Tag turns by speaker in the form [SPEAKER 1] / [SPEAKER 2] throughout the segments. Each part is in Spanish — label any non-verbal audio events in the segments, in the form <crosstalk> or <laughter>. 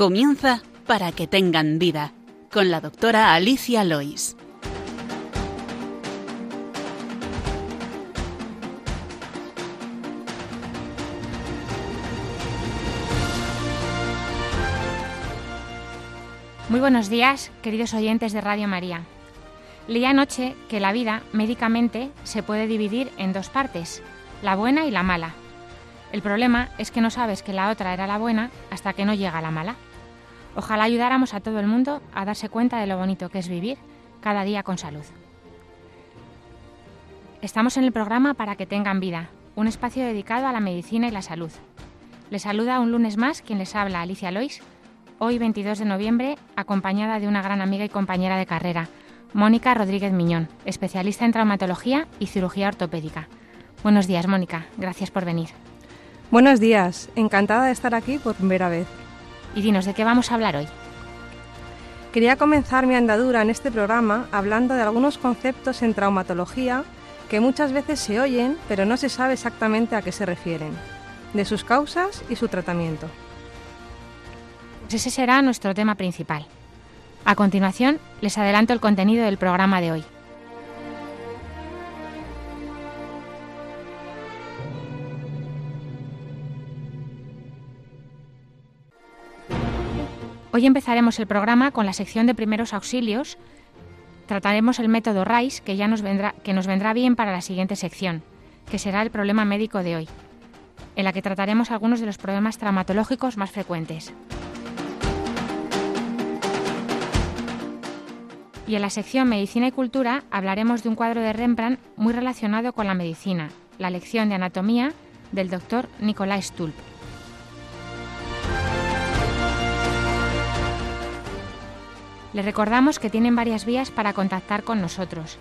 [SPEAKER 1] Comienza para que tengan vida con la doctora Alicia Lois.
[SPEAKER 2] Muy buenos días, queridos oyentes de Radio María. Leí anoche que la vida, médicamente, se puede dividir en dos partes, la buena y la mala. El problema es que no sabes que la otra era la buena hasta que no llega la mala. Ojalá ayudáramos a todo el mundo a darse cuenta de lo bonito que es vivir cada día con salud. Estamos en el programa Para que tengan vida, un espacio dedicado a la medicina y la salud. Les saluda un lunes más quien les habla, Alicia Lois, hoy 22 de noviembre, acompañada de una gran amiga y compañera de carrera, Mónica Rodríguez Miñón, especialista en traumatología y cirugía ortopédica. Buenos días, Mónica. Gracias por venir.
[SPEAKER 3] Buenos días. Encantada de estar aquí por primera vez.
[SPEAKER 2] Y dinos, ¿de qué vamos a hablar hoy?
[SPEAKER 3] Quería comenzar mi andadura en este programa hablando de algunos conceptos en traumatología que muchas veces se oyen, pero no se sabe exactamente a qué se refieren, de sus causas y su tratamiento.
[SPEAKER 2] Pues ese será nuestro tema principal. A continuación, les adelanto el contenido del programa de hoy. Hoy empezaremos el programa con la sección de primeros auxilios. Trataremos el método RICE, que ya nos vendrá, que nos vendrá bien para la siguiente sección, que será el problema médico de hoy, en la que trataremos algunos de los problemas traumatológicos más frecuentes. Y en la sección Medicina y Cultura hablaremos de un cuadro de Rembrandt muy relacionado con la medicina, la lección de anatomía del doctor Nicolás Stulp. Les recordamos que tienen varias vías para contactar con nosotros.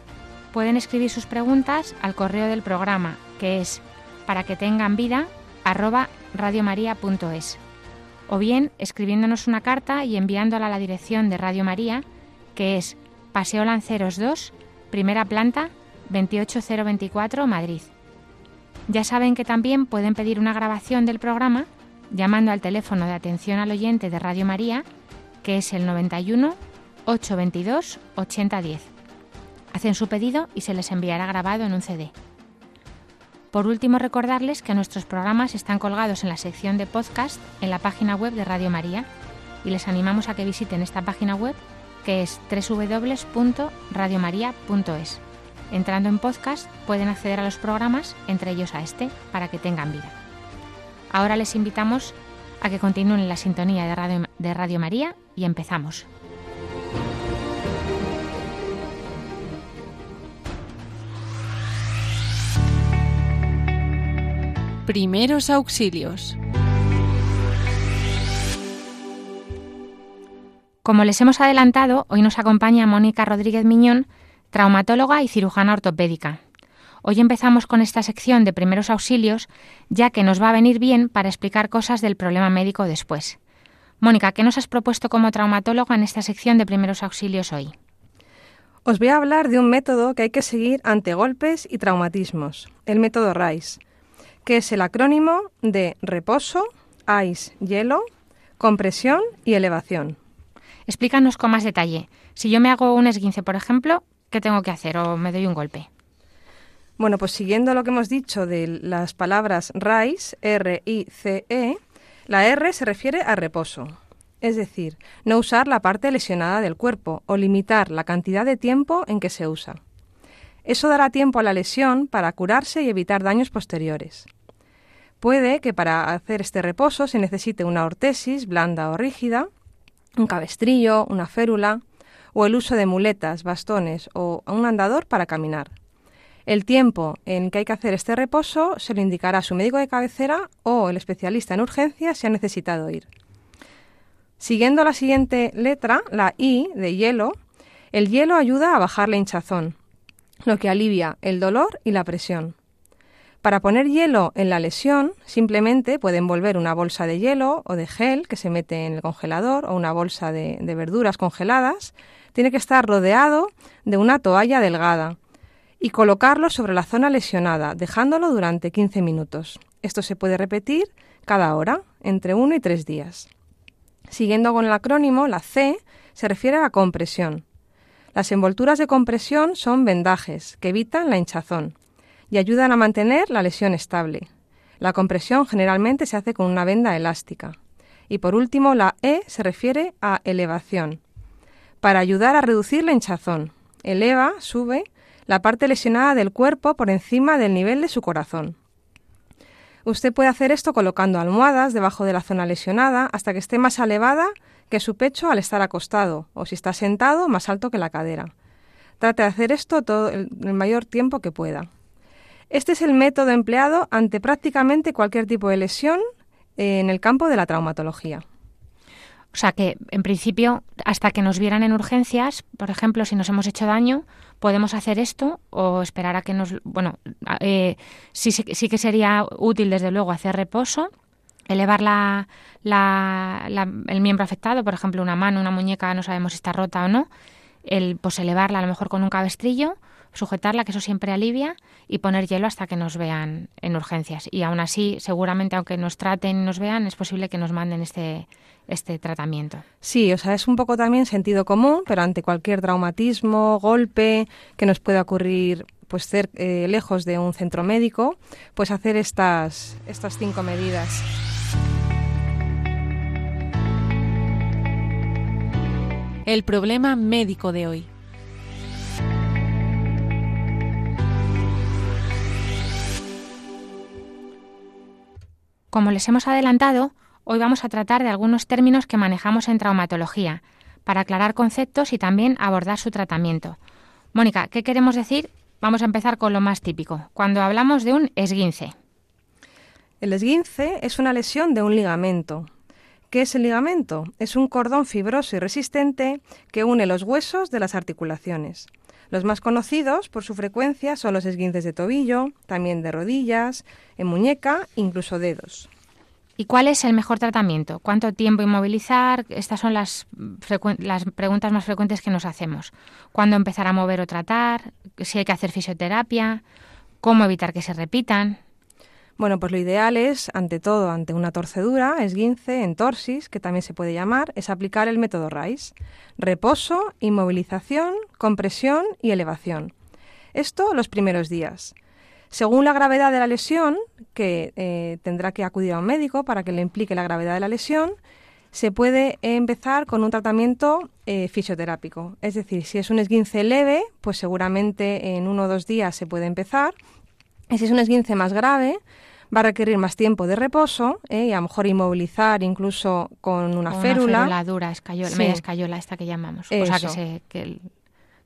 [SPEAKER 2] Pueden escribir sus preguntas al correo del programa, que es para que tengan vida radiomaria.es o bien escribiéndonos una carta y enviándola a la dirección de Radio María, que es Paseo Lanceros 2, primera planta, 28024, Madrid. Ya saben que también pueden pedir una grabación del programa llamando al teléfono de atención al oyente de Radio María, que es el 91 822 8010. Hacen su pedido y se les enviará grabado en un CD. Por último, recordarles que nuestros programas están colgados en la sección de podcast en la página web de Radio María y les animamos a que visiten esta página web que es www.radiomaria.es. Entrando en podcast pueden acceder a los programas, entre ellos a este, para que tengan vida. Ahora les invitamos a que continúen en la sintonía de Radio, de Radio María y empezamos.
[SPEAKER 1] Primeros auxilios.
[SPEAKER 2] Como les hemos adelantado, hoy nos acompaña Mónica Rodríguez Miñón, traumatóloga y cirujana ortopédica. Hoy empezamos con esta sección de primeros auxilios, ya que nos va a venir bien para explicar cosas del problema médico después. Mónica, ¿qué nos has propuesto como traumatóloga en esta sección de primeros auxilios hoy?
[SPEAKER 3] Os voy a hablar de un método que hay que seguir ante golpes y traumatismos, el método RICE, que es el acrónimo de reposo, ICE, hielo, compresión y elevación.
[SPEAKER 2] Explícanos con más detalle. Si yo me hago un esguince, por ejemplo, ¿qué tengo que hacer o me doy un golpe?
[SPEAKER 3] Bueno, pues siguiendo lo que hemos dicho de las palabras RICE, R-I-C-E, la R se refiere a reposo, es decir, no usar la parte lesionada del cuerpo o limitar la cantidad de tiempo en que se usa. Eso dará tiempo a la lesión para curarse y evitar daños posteriores. Puede que para hacer este reposo se necesite una ortesis blanda o rígida, un cabestrillo, una férula o el uso de muletas, bastones o un andador para caminar. El tiempo en que hay que hacer este reposo se lo indicará su médico de cabecera o el especialista en urgencias si ha necesitado ir. Siguiendo la siguiente letra, la I de hielo, el hielo ayuda a bajar la hinchazón, lo que alivia el dolor y la presión. Para poner hielo en la lesión, simplemente pueden envolver una bolsa de hielo o de gel que se mete en el congelador o una bolsa de, de verduras congeladas. Tiene que estar rodeado de una toalla delgada y colocarlo sobre la zona lesionada, dejándolo durante 15 minutos. Esto se puede repetir cada hora, entre uno y tres días. Siguiendo con el acrónimo, la C se refiere a la compresión. Las envolturas de compresión son vendajes que evitan la hinchazón y ayudan a mantener la lesión estable. La compresión generalmente se hace con una venda elástica. Y por último, la E se refiere a elevación, para ayudar a reducir la hinchazón. Eleva, sube, la parte lesionada del cuerpo por encima del nivel de su corazón. Usted puede hacer esto colocando almohadas debajo de la zona lesionada hasta que esté más elevada que su pecho al estar acostado, o si está sentado, más alto que la cadera. Trate de hacer esto todo el, mayor tiempo que pueda. Este es el método empleado ante prácticamente cualquier tipo de lesión en el campo de la traumatología.
[SPEAKER 2] O sea que, en principio, hasta que nos vieran en urgencias, por ejemplo, si nos hemos hecho daño, podemos hacer esto o esperar a que nos... Bueno, eh, sí, sí, que sería útil, desde luego, hacer reposo, elevar la, el miembro afectado, por ejemplo, una mano, una muñeca, no sabemos si está rota o no, el, pues elevarla a lo mejor con un cabestrillo sujetarla, que eso siempre alivia, y poner hielo hasta que nos vean en urgencias. Y aún así, seguramente, aunque nos traten y nos vean, es posible que nos manden este, este tratamiento.
[SPEAKER 3] Sí, o sea, es un poco también sentido común, pero ante cualquier traumatismo, golpe que nos pueda ocurrir pues ser eh, lejos de un centro médico, pues hacer estas, estas cinco medidas.
[SPEAKER 1] El problema médico de hoy.
[SPEAKER 2] Como les hemos adelantado, hoy vamos a tratar de algunos términos que manejamos en traumatología, para aclarar conceptos y también abordar su tratamiento. Mónica, ¿qué queremos decir? Vamos a empezar con lo más típico, cuando hablamos de un esguince.
[SPEAKER 3] El esguince es una lesión de un ligamento. ¿Qué es el ligamento? Es un cordón fibroso y resistente que une los huesos de las articulaciones. Los más conocidos por su frecuencia son los esguinces de tobillo, también de rodillas, en muñeca, incluso dedos.
[SPEAKER 2] ¿Y cuál es el mejor tratamiento? ¿Cuánto tiempo inmovilizar? Estas son las, las preguntas más frecuentes que nos hacemos. ¿Cuándo empezar a mover o tratar? ¿Si hay que hacer fisioterapia? ¿Cómo evitar que se repitan?
[SPEAKER 3] Bueno, pues lo ideal es, ante todo, ante una torcedura, esguince, entorsis, que también se puede llamar, es aplicar el método RICE. Reposo, inmovilización, compresión y elevación. Esto los primeros días. Según la gravedad de la lesión, que eh, tendrá que acudir a un médico para que le implique la gravedad de la lesión, se puede empezar con un tratamiento eh, fisioterápico. Es decir, si es un esguince leve, pues seguramente en uno o dos días se puede empezar. Si es un esguince más grave, va a requerir más tiempo de reposo ¿eh? y a lo mejor inmovilizar incluso con una férula.
[SPEAKER 2] Una férula dura, escayola, media escayola esta que llamamos. O sea, que, se,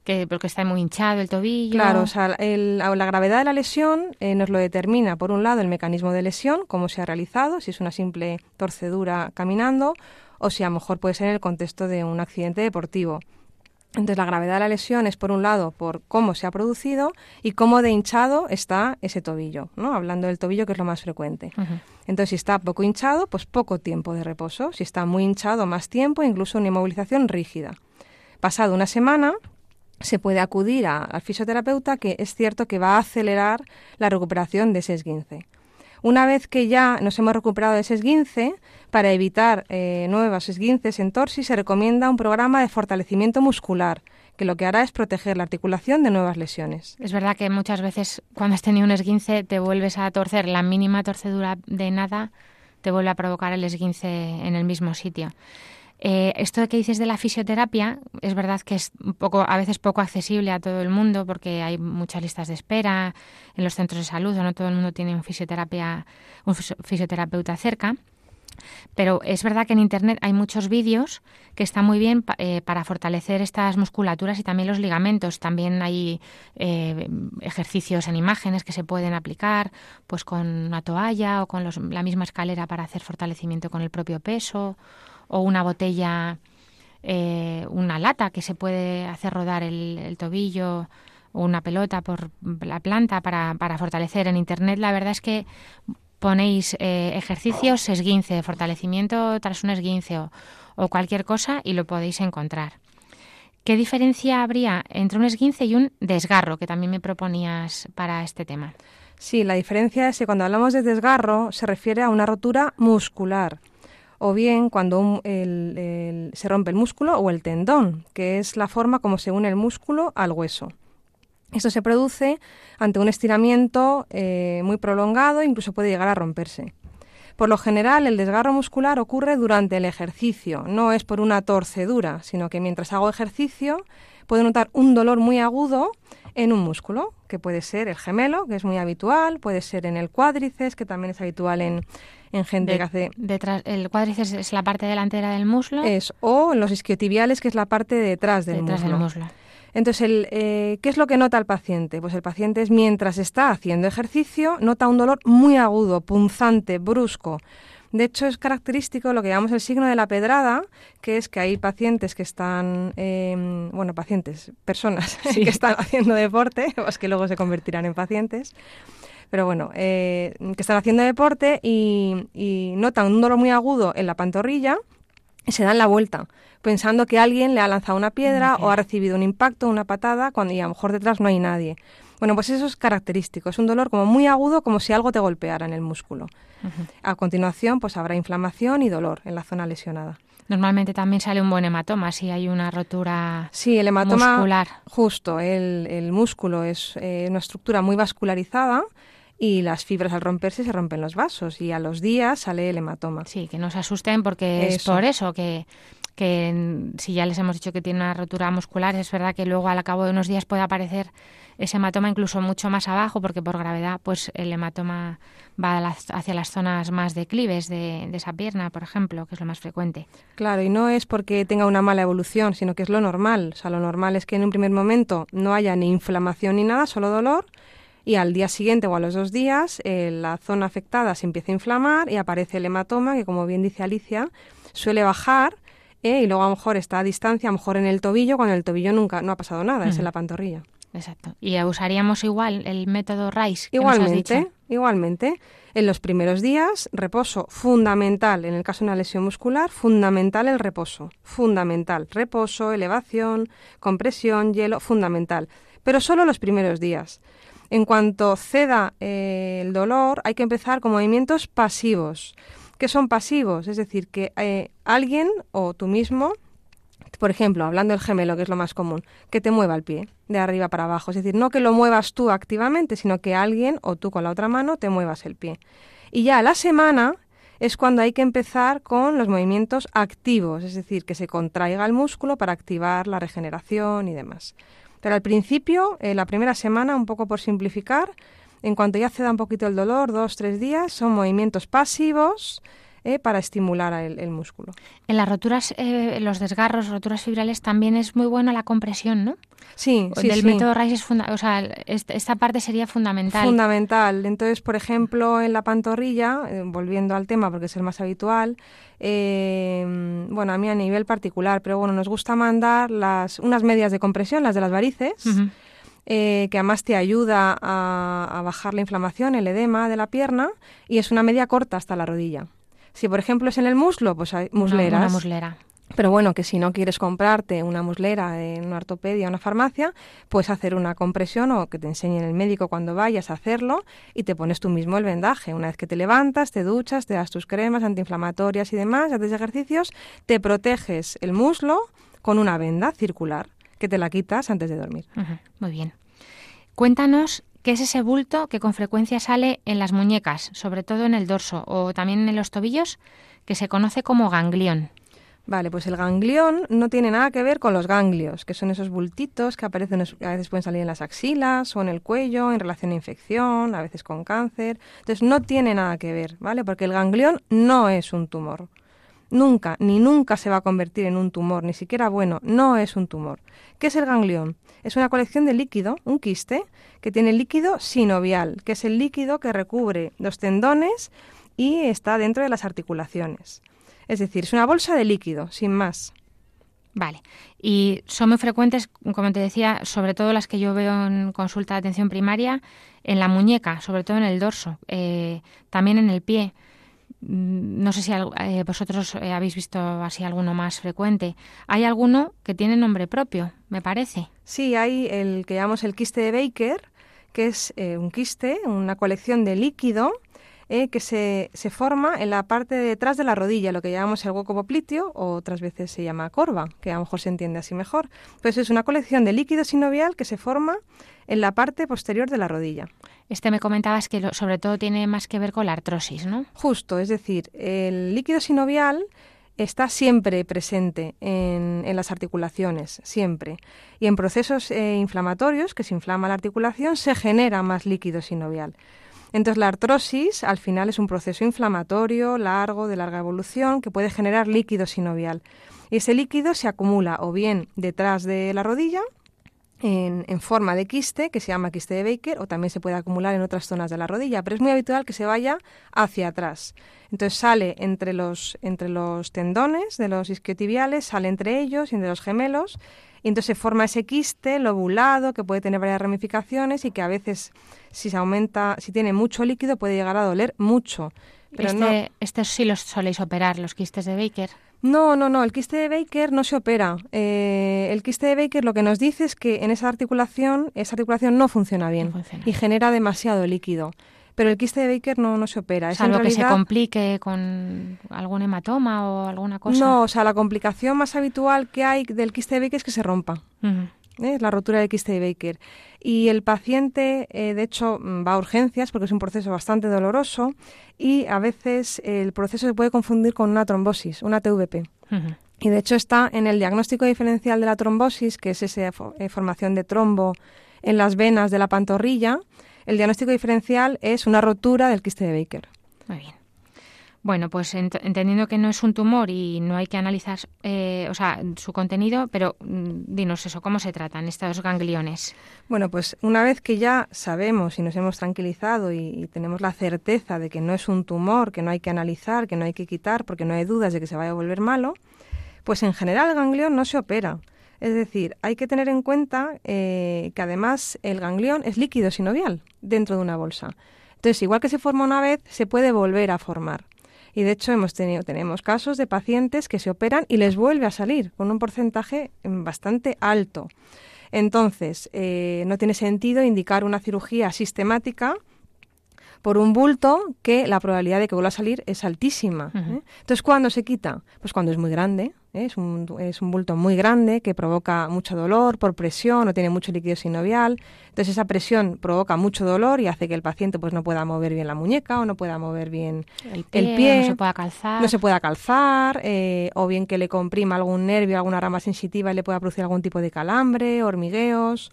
[SPEAKER 2] que, porque está muy hinchado el tobillo.
[SPEAKER 3] Claro, o sea, la gravedad de la lesión eh, nos lo determina, por un lado, el mecanismo de lesión, cómo se ha realizado, si es una simple torcedura caminando o si a lo mejor puede ser en el contexto de un accidente deportivo. Entonces, la gravedad de la lesión es, por un lado, por cómo se ha producido y cómo de hinchado está ese tobillo, ¿no? Hablando del tobillo, que es lo más frecuente. Entonces, si está poco hinchado, pues poco tiempo de reposo. Si está muy hinchado, más tiempo, incluso una inmovilización rígida. Pasado una semana, se puede acudir al fisioterapeuta, que es cierto que va a acelerar la recuperación de ese esguince. Una vez que ya nos hemos recuperado de ese esguince, para evitar eh, nuevos esguinces en torsi, se recomienda un programa de fortalecimiento muscular, que lo que hará es proteger la articulación de nuevas lesiones.
[SPEAKER 2] Es verdad que muchas veces cuando has tenido un esguince te vuelves a torcer, la mínima torcedura de nada te vuelve a provocar el esguince en el mismo sitio. Eh, esto que dices de la fisioterapia es verdad que es poco, a veces poco accesible a todo el mundo porque hay muchas listas de espera en los centros de salud o no todo el mundo tiene un, fisioterapia, un fisioterapeuta cerca. Pero es verdad que en Internet hay muchos vídeos que están muy bien eh, para fortalecer estas musculaturas y también los ligamentos. También hay eh, ejercicios en imágenes que se pueden aplicar pues con una toalla o con la misma escalera para hacer fortalecimiento con el propio peso o una botella, eh, una lata que se puede hacer rodar el, tobillo o una pelota por la planta para, para, fortalecer. En Internet la verdad es que ponéis eh, ejercicios, esguince, fortalecimiento tras un esguince o, o cualquier cosa y lo podéis encontrar. ¿Qué diferencia habría entre un esguince y un desgarro, que también me proponías para este tema?
[SPEAKER 3] Sí, la diferencia es que cuando hablamos de desgarro se refiere a una rotura muscular o bien cuando se rompe el músculo o el tendón, que es la forma como se une el músculo al hueso. Esto se produce ante un estiramiento eh, muy prolongado, incluso puede llegar a romperse. Por lo general, el desgarro muscular ocurre durante el ejercicio, no es por una torcedura, sino que mientras hago ejercicio puedo notar un dolor muy agudo en un músculo, que puede ser el gemelo, que es muy habitual, puede ser en el cuádriceps, que también es habitual en, en gente que hace...
[SPEAKER 2] Detrás, el cuádriceps es la parte delantera del muslo.
[SPEAKER 3] Es, o en los isquiotibiales, que es la parte detrás del
[SPEAKER 2] detrás
[SPEAKER 3] muslo.
[SPEAKER 2] Del muslo.
[SPEAKER 3] Entonces, el, eh, ¿qué es lo que nota el paciente? Pues el paciente es mientras está haciendo ejercicio, nota un dolor muy agudo, punzante, brusco. De hecho, es característico lo que llamamos el signo de la pedrada, que es que hay pacientes que están, em, bueno, pacientes, personas <laughs> que están haciendo deporte, <laughs> o es que luego se convertirán en pacientes, pero bueno, eh, que están haciendo deporte y, y notan un dolor muy agudo en la pantorrilla y se dan la vuelta pensando que alguien le ha lanzado una piedra o ha recibido un impacto, una patada, cuando y a lo mejor detrás no hay nadie. Bueno, pues eso es característico, es un dolor como muy agudo, como si algo te golpeara en el músculo. A continuación, pues habrá inflamación y dolor en la zona lesionada.
[SPEAKER 2] Normalmente también sale un buen hematoma si hay una rotura
[SPEAKER 3] sí, el hematoma,
[SPEAKER 2] muscular.
[SPEAKER 3] Justo, el, el músculo es eh, una estructura muy vascularizada y las fibras al romperse se rompen los vasos y a los días sale el hematoma.
[SPEAKER 2] Sí, que no se asusten porque es por eso que que si ya les hemos dicho que tiene una rotura muscular, es verdad que luego al cabo de unos días puede aparecer ese hematoma incluso mucho más abajo, porque por gravedad pues el hematoma va hacia las zonas más declives de, de, esa pierna, por ejemplo, que es lo más frecuente.
[SPEAKER 3] Claro, y no es porque tenga una mala evolución, sino que es lo normal. O sea, lo normal es que en un primer momento no haya ni inflamación ni nada, solo dolor, y al día siguiente o a los dos días eh, la zona afectada se empieza a inflamar y aparece el hematoma, que como bien dice Alicia, suele bajar ¿eh? y luego a lo mejor está a distancia, a lo mejor en el tobillo, cuando el tobillo nunca no ha pasado nada, es en la pantorrilla.
[SPEAKER 2] Exacto. ¿Y usaríamos igual el método RICE?
[SPEAKER 3] igualmente, igualmente. En los primeros días, reposo fundamental. En el caso de una lesión muscular, fundamental el reposo. Fundamental. Reposo, elevación, compresión, hielo, fundamental. Pero solo los primeros días. En cuanto ceda eh, el dolor, hay que empezar con movimientos pasivos que son pasivos, es decir, que eh, alguien o tú mismo, por ejemplo, hablando del gemelo, que es lo más común, que te mueva el pie de arriba para abajo, es decir, no que lo muevas tú activamente, sino que alguien o tú con la otra mano te muevas el pie. Y ya la semana es cuando hay que empezar con los movimientos activos, es decir, que se contraiga el músculo para activar la regeneración y demás. Pero al principio, eh, la primera semana, un poco por simplificar, en cuanto ya ceda un poquito el dolor, dos, tres días, son movimientos pasivos eh, para estimular el, músculo.
[SPEAKER 2] En las roturas, eh, los desgarros, roturas fibrales, también es muy buena la compresión, ¿no?
[SPEAKER 3] Sí, sí,
[SPEAKER 2] Del método Rice es o sea, esta parte sería fundamental.
[SPEAKER 3] Fundamental. Entonces, por ejemplo, en la pantorrilla, eh, volviendo al tema porque es el más habitual, bueno, a mí a nivel particular, pero bueno, nos gusta mandar las unas medias de compresión, las de las varices. Eh, que además te ayuda a, bajar la inflamación, el edema de la pierna, y es una media corta hasta la rodilla. Si, por ejemplo, es en el muslo, pues hay musleras.
[SPEAKER 2] Una, muslera.
[SPEAKER 3] Pero bueno, que si no quieres comprarte una muslera en una ortopedia o una farmacia, puedes hacer una compresión o que te enseñe el médico cuando vayas a hacerlo y te pones tú mismo el vendaje. Una vez que te levantas, te duchas, te das tus cremas antiinflamatorias y demás, haces ejercicios, te proteges el muslo con una venda circular que te la quitas antes de dormir.
[SPEAKER 2] muy bien. Cuéntanos qué es ese bulto que con frecuencia sale en las muñecas, sobre todo en el dorso o también en los tobillos, que se conoce como ganglión.
[SPEAKER 3] Vale, pues el ganglión no tiene nada que ver con los ganglios, que son esos bultitos que aparecen, a veces pueden salir en las axilas o en el cuello, en relación a infección, a veces con cáncer. Entonces no tiene nada que ver, ¿vale? Porque el ganglión no es un tumor. Nunca, ni nunca se va a convertir en un tumor, ni siquiera bueno, no es un tumor. ¿Qué es el ganglión? Es una colección de líquido, un quiste, que tiene líquido sinovial, que es el líquido que recubre los tendones y está dentro de las articulaciones. Es decir, es una bolsa de líquido, sin más.
[SPEAKER 2] Vale. Y son muy frecuentes, como te decía, sobre todo las que yo veo en consulta de atención primaria, en la muñeca, sobre todo en el dorso, eh, también en el pie. No sé si eh, vosotros eh, habéis visto así alguno más frecuente. Hay alguno que tiene nombre propio, me parece.
[SPEAKER 3] Sí, hay el que llamamos el quiste de Baker, que es eh, un quiste, una colección de líquido eh, que se, se, forma en la parte de detrás de la rodilla, lo que llamamos el hueco popliteo o otras veces se llama corva, que a lo mejor se entiende así mejor. Pues es una colección de líquido sinovial que se forma en la parte posterior de la rodilla.
[SPEAKER 2] Este me comentabas que sobre todo tiene más que ver con la artrosis, ¿no?
[SPEAKER 3] Justo, es decir, el líquido sinovial está siempre presente en, las articulaciones, siempre. Y en procesos eh, inflamatorios, que se inflama la articulación, se genera más líquido sinovial. Entonces la artrosis al final es un proceso inflamatorio, largo, de larga evolución, que puede generar líquido sinovial. Y ese líquido se acumula o bien detrás de la rodilla, en, forma de quiste, que se llama quiste de Baker, o también se puede acumular en otras zonas de la rodilla, pero es muy habitual que se vaya hacia atrás. Entonces sale entre los, entre los tendones de los isquiotibiales, sale entre ellos y entre los gemelos, y entonces se forma ese quiste lobulado que puede tener varias ramificaciones y que a veces, si se aumenta, si tiene mucho líquido, puede llegar a doler mucho.
[SPEAKER 2] Pero este, estos sí los soléis operar, los quistes de Baker.
[SPEAKER 3] No, no, no, el quiste de Baker no se opera. Eh, el quiste de Baker lo que nos dice es que en esa articulación, esa articulación no funciona bien y genera demasiado líquido. Pero el quiste de Baker no, no se opera.
[SPEAKER 2] Salvo que se complique con algún hematoma o alguna cosa.
[SPEAKER 3] No, o sea, la complicación más habitual que hay del quiste de Baker es que se rompa. Es la rotura del quiste de Baker. Y el paciente, eh, de hecho, mm, va a urgencias porque es un proceso bastante doloroso y a veces el proceso se puede confundir con una trombosis, una TVP. Y de hecho está en el diagnóstico diferencial de la trombosis, que es esa eh, formación de trombo en las venas de la pantorrilla. El diagnóstico diferencial es una rotura del quiste de Baker.
[SPEAKER 2] Muy bien. Bueno, pues entendiendo que no es un tumor y no hay que analizar eh, o sea, su contenido, pero mm, dinos eso, ¿cómo se tratan estos gangliones?
[SPEAKER 3] Bueno, pues una vez que ya sabemos y nos hemos tranquilizado y, tenemos la certeza de que no es un tumor, que no hay que analizar, que no hay que quitar porque no hay dudas de que se vaya a volver malo, pues en general el ganglión no se opera. Es decir, hay que tener en cuenta eh, que además el ganglión es líquido sinovial dentro de una bolsa. Entonces, igual que se forma una vez, se puede volver a formar. Y de hecho hemos tenido, tenemos casos de pacientes que se operan y les vuelve a salir con un porcentaje mm, bastante alto. Entonces, eh, no tiene sentido indicar una cirugía sistemática por un bulto que la probabilidad de que vuelva a salir es altísima. ¿eh? Entonces, ¿cuándo se quita? Pues cuando es muy grande, ¿eh? es, un, es un bulto muy grande que provoca mucho dolor por presión o tiene mucho líquido sinovial. Entonces, esa presión provoca mucho dolor y hace que el paciente pues no pueda mover bien la muñeca o no pueda mover bien el pie,
[SPEAKER 2] no se pueda calzar,
[SPEAKER 3] no se pueda calzar eh, o bien que le comprima algún nervio, alguna rama sensitiva y le pueda producir algún tipo de calambre, hormigueos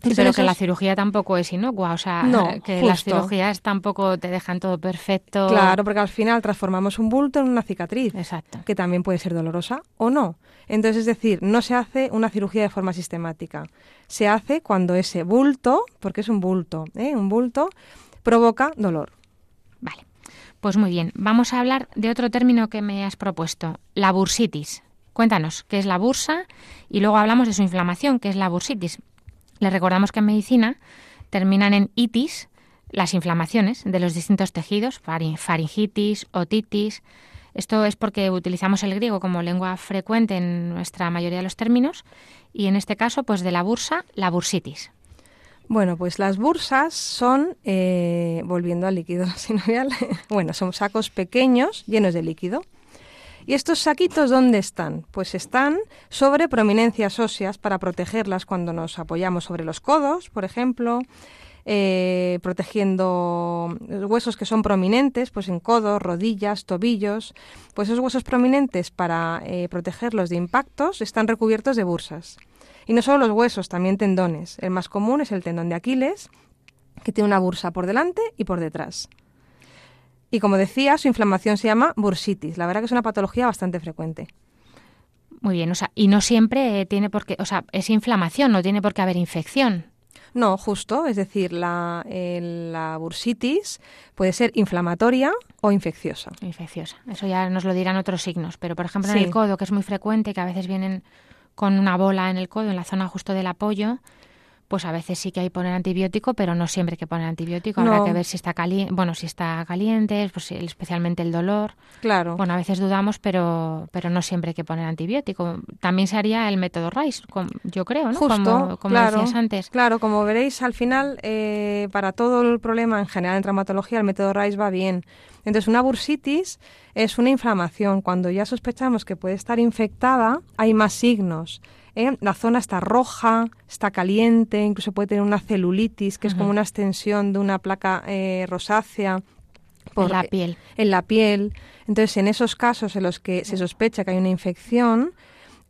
[SPEAKER 2] pero que la cirugía tampoco es inocua, o sea, <laughs> que las cirugías tampoco te dejan todo perfecto.
[SPEAKER 3] Claro, porque al final transformamos un bulto en una cicatriz,
[SPEAKER 2] Exacto.
[SPEAKER 3] que también puede ser dolorosa o no. Entonces, es decir, no se hace una cirugía de forma sistemática. Se hace cuando ese bulto, porque es un bulto, ¿eh? un bulto, provoca dolor.
[SPEAKER 2] Vale, pues muy bien. Vamos a hablar de otro término que me has propuesto, la bursitis. Cuéntanos qué es la bursa y luego hablamos de su inflamación, que es la bursitis. Les recordamos que en medicina terminan en itis las inflamaciones de los distintos tejidos, faringitis, otitis. Esto es porque utilizamos el griego como lengua frecuente en nuestra mayoría de los términos y en este caso, pues de la bursa, la bursitis.
[SPEAKER 3] Bueno, pues las bursas son, eh, volviendo al líquido <laughs> sinovial, bueno, son sacos pequeños llenos de líquido ¿Y estos saquitos dónde están? Pues están sobre prominencias óseas para protegerlas cuando nos apoyamos sobre los codos, por ejemplo, eh, protegiendo huesos que son prominentes, pues en codos, rodillas, tobillos. Pues esos huesos prominentes para eh, protegerlos de impactos están recubiertos de bursas. Y no solo los huesos, también tendones. El más común es el tendón de Aquiles, que tiene una bursa por delante y por detrás. Y como decía, su inflamación se llama bursitis. La verdad que es una patología bastante frecuente.
[SPEAKER 2] Muy bien, o sea, y no siempre tiene por qué, o sea, es inflamación, no tiene por qué haber infección.
[SPEAKER 3] No, justo, es decir, la, la bursitis puede ser inflamatoria o infecciosa.
[SPEAKER 2] Infecciosa, eso ya nos lo dirán otros signos, pero por ejemplo en el codo, que es muy frecuente, que a veces vienen con una bola en el codo, en la zona justo del apoyo, pues a veces sí que hay que poner antibiótico, pero no siempre hay que poner antibiótico. Habrá que ver si está caliente, bueno, si está caliente, pues especialmente el dolor.
[SPEAKER 3] Claro.
[SPEAKER 2] Bueno, a veces dudamos, pero pero no siempre hay que poner antibiótico. También se haría el método Rice, yo creo, ¿no?
[SPEAKER 3] Justo,
[SPEAKER 2] como, decías antes.
[SPEAKER 3] Claro, como veréis, al final, eh, para todo el problema en general en traumatología, el método Rice va bien. Entonces, una bursitis es una inflamación. Cuando ya sospechamos que puede estar infectada, hay más signos. ¿Eh? La zona está roja, está caliente, incluso puede tener una celulitis, que es como una extensión de una placa eh, rosácea.
[SPEAKER 2] Por, la piel.
[SPEAKER 3] En la piel. Entonces, en esos casos en los que se sospecha que hay una infección,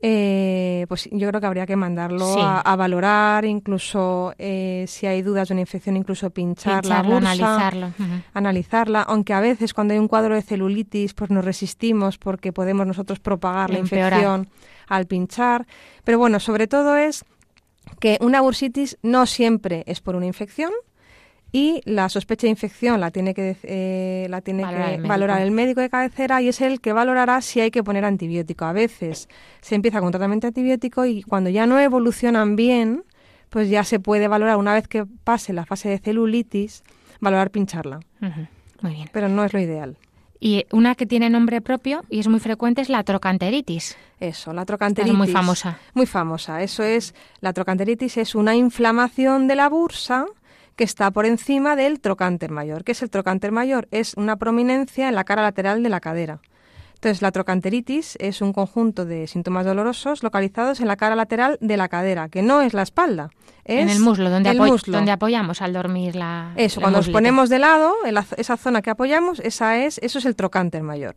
[SPEAKER 3] eh, pues yo creo que habría que mandarlo a, valorar, incluso eh, si hay dudas de una infección, incluso pinchar la bursa,
[SPEAKER 2] analizarlo.
[SPEAKER 3] analizarla, aunque a veces cuando hay un cuadro de celulitis, pues nos resistimos porque podemos nosotros propagar la infección al pinchar. Pero bueno, sobre todo es que una bursitis no siempre es por una infección, y la sospecha de infección la tiene que, eh, la tiene valorar, que el valorar el médico de cabecera y es el que valorará si hay que poner antibiótico. A veces se empieza con tratamiento antibiótico y cuando ya no evolucionan bien, pues ya se puede valorar, una vez que pase la fase de celulitis, valorar pincharla.
[SPEAKER 2] Muy bien.
[SPEAKER 3] Pero no es lo ideal.
[SPEAKER 2] Y una que tiene nombre propio y es muy frecuente es la trocanteritis.
[SPEAKER 3] Eso, la trocanteritis.
[SPEAKER 2] Es muy famosa.
[SPEAKER 3] Muy famosa. Eso es, la trocanteritis es una inflamación de la bursa que está por encima del trocánter mayor. ¿Qué es el trocánter mayor? Es una prominencia en la cara lateral de la cadera. Entonces, la trocanteritis es un conjunto de síntomas dolorosos localizados en la cara lateral de la cadera, que no es la espalda. Es
[SPEAKER 2] en el muslo, donde, donde apoyamos al dormir la.
[SPEAKER 3] Eso, cuando nos ponemos de lado, esa zona que apoyamos, esa es, eso es el trocánter mayor.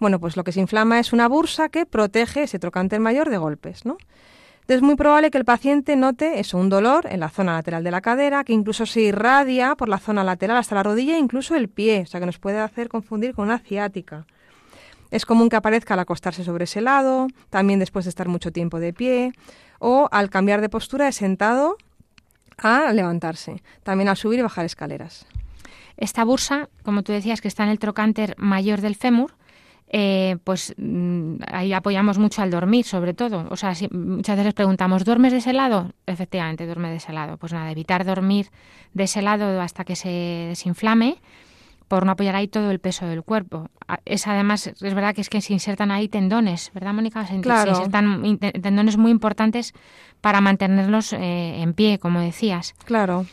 [SPEAKER 3] Bueno, pues lo que se inflama es una bursa que protege ese trocánter mayor de golpes, ¿no? es muy probable que el paciente note eso, un dolor en la zona lateral de la cadera, que incluso se irradia por la zona lateral hasta la rodilla e incluso el pie, o sea que nos puede hacer confundir con una ciática. Es común que aparezca al acostarse sobre ese lado, también después de estar mucho tiempo de pie, o al cambiar de postura de sentado a levantarse, también al subir y bajar escaleras.
[SPEAKER 2] Esta bursa, como tú decías, que está en el trocánter mayor del fémur, eh, pues mm, ahí apoyamos mucho al dormir, sobre todo. O sea, si, muchas veces preguntamos, ¿duermes de ese lado? Efectivamente, duerme de ese lado. Pues nada, evitar dormir de ese lado hasta que se desinflame por no apoyar ahí todo el peso del cuerpo. Es además, es verdad que es que se insertan ahí tendones, ¿verdad, Mónica? Se,
[SPEAKER 3] claro.
[SPEAKER 2] se insertan tendones muy importantes para mantenerlos eh, en pie, como decías.
[SPEAKER 3] Claro.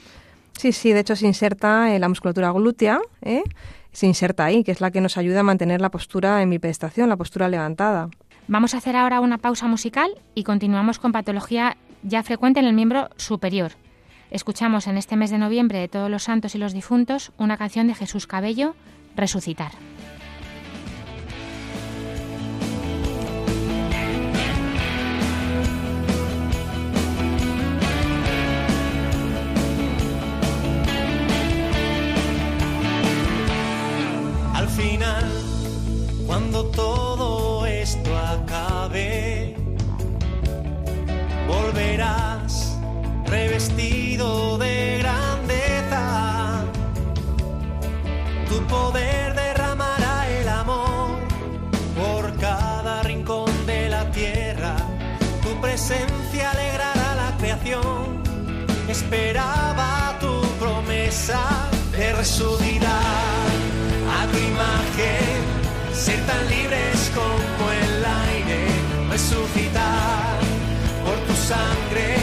[SPEAKER 3] Sí, sí, de hecho se inserta en la musculatura glútea, ¿eh? se inserta ahí, que es la que nos ayuda a mantener la postura en mi pedestación, la postura levantada.
[SPEAKER 2] Vamos a hacer ahora una pausa musical y continuamos con patología ya frecuente en el miembro superior. Escuchamos en este mes de noviembre de Todos los Santos y los Difuntos una canción de Jesús Cabello, Resucitar.
[SPEAKER 4] cuando todo esto acabe, volverás revestido de grandeza. Tu poder derramará el amor por cada rincón de la tierra. Tu presencia alegrará la creación. Esperaba tu promesa de resucitar a tu imagen ser tan libres como el aire, resucitar por tu sangre,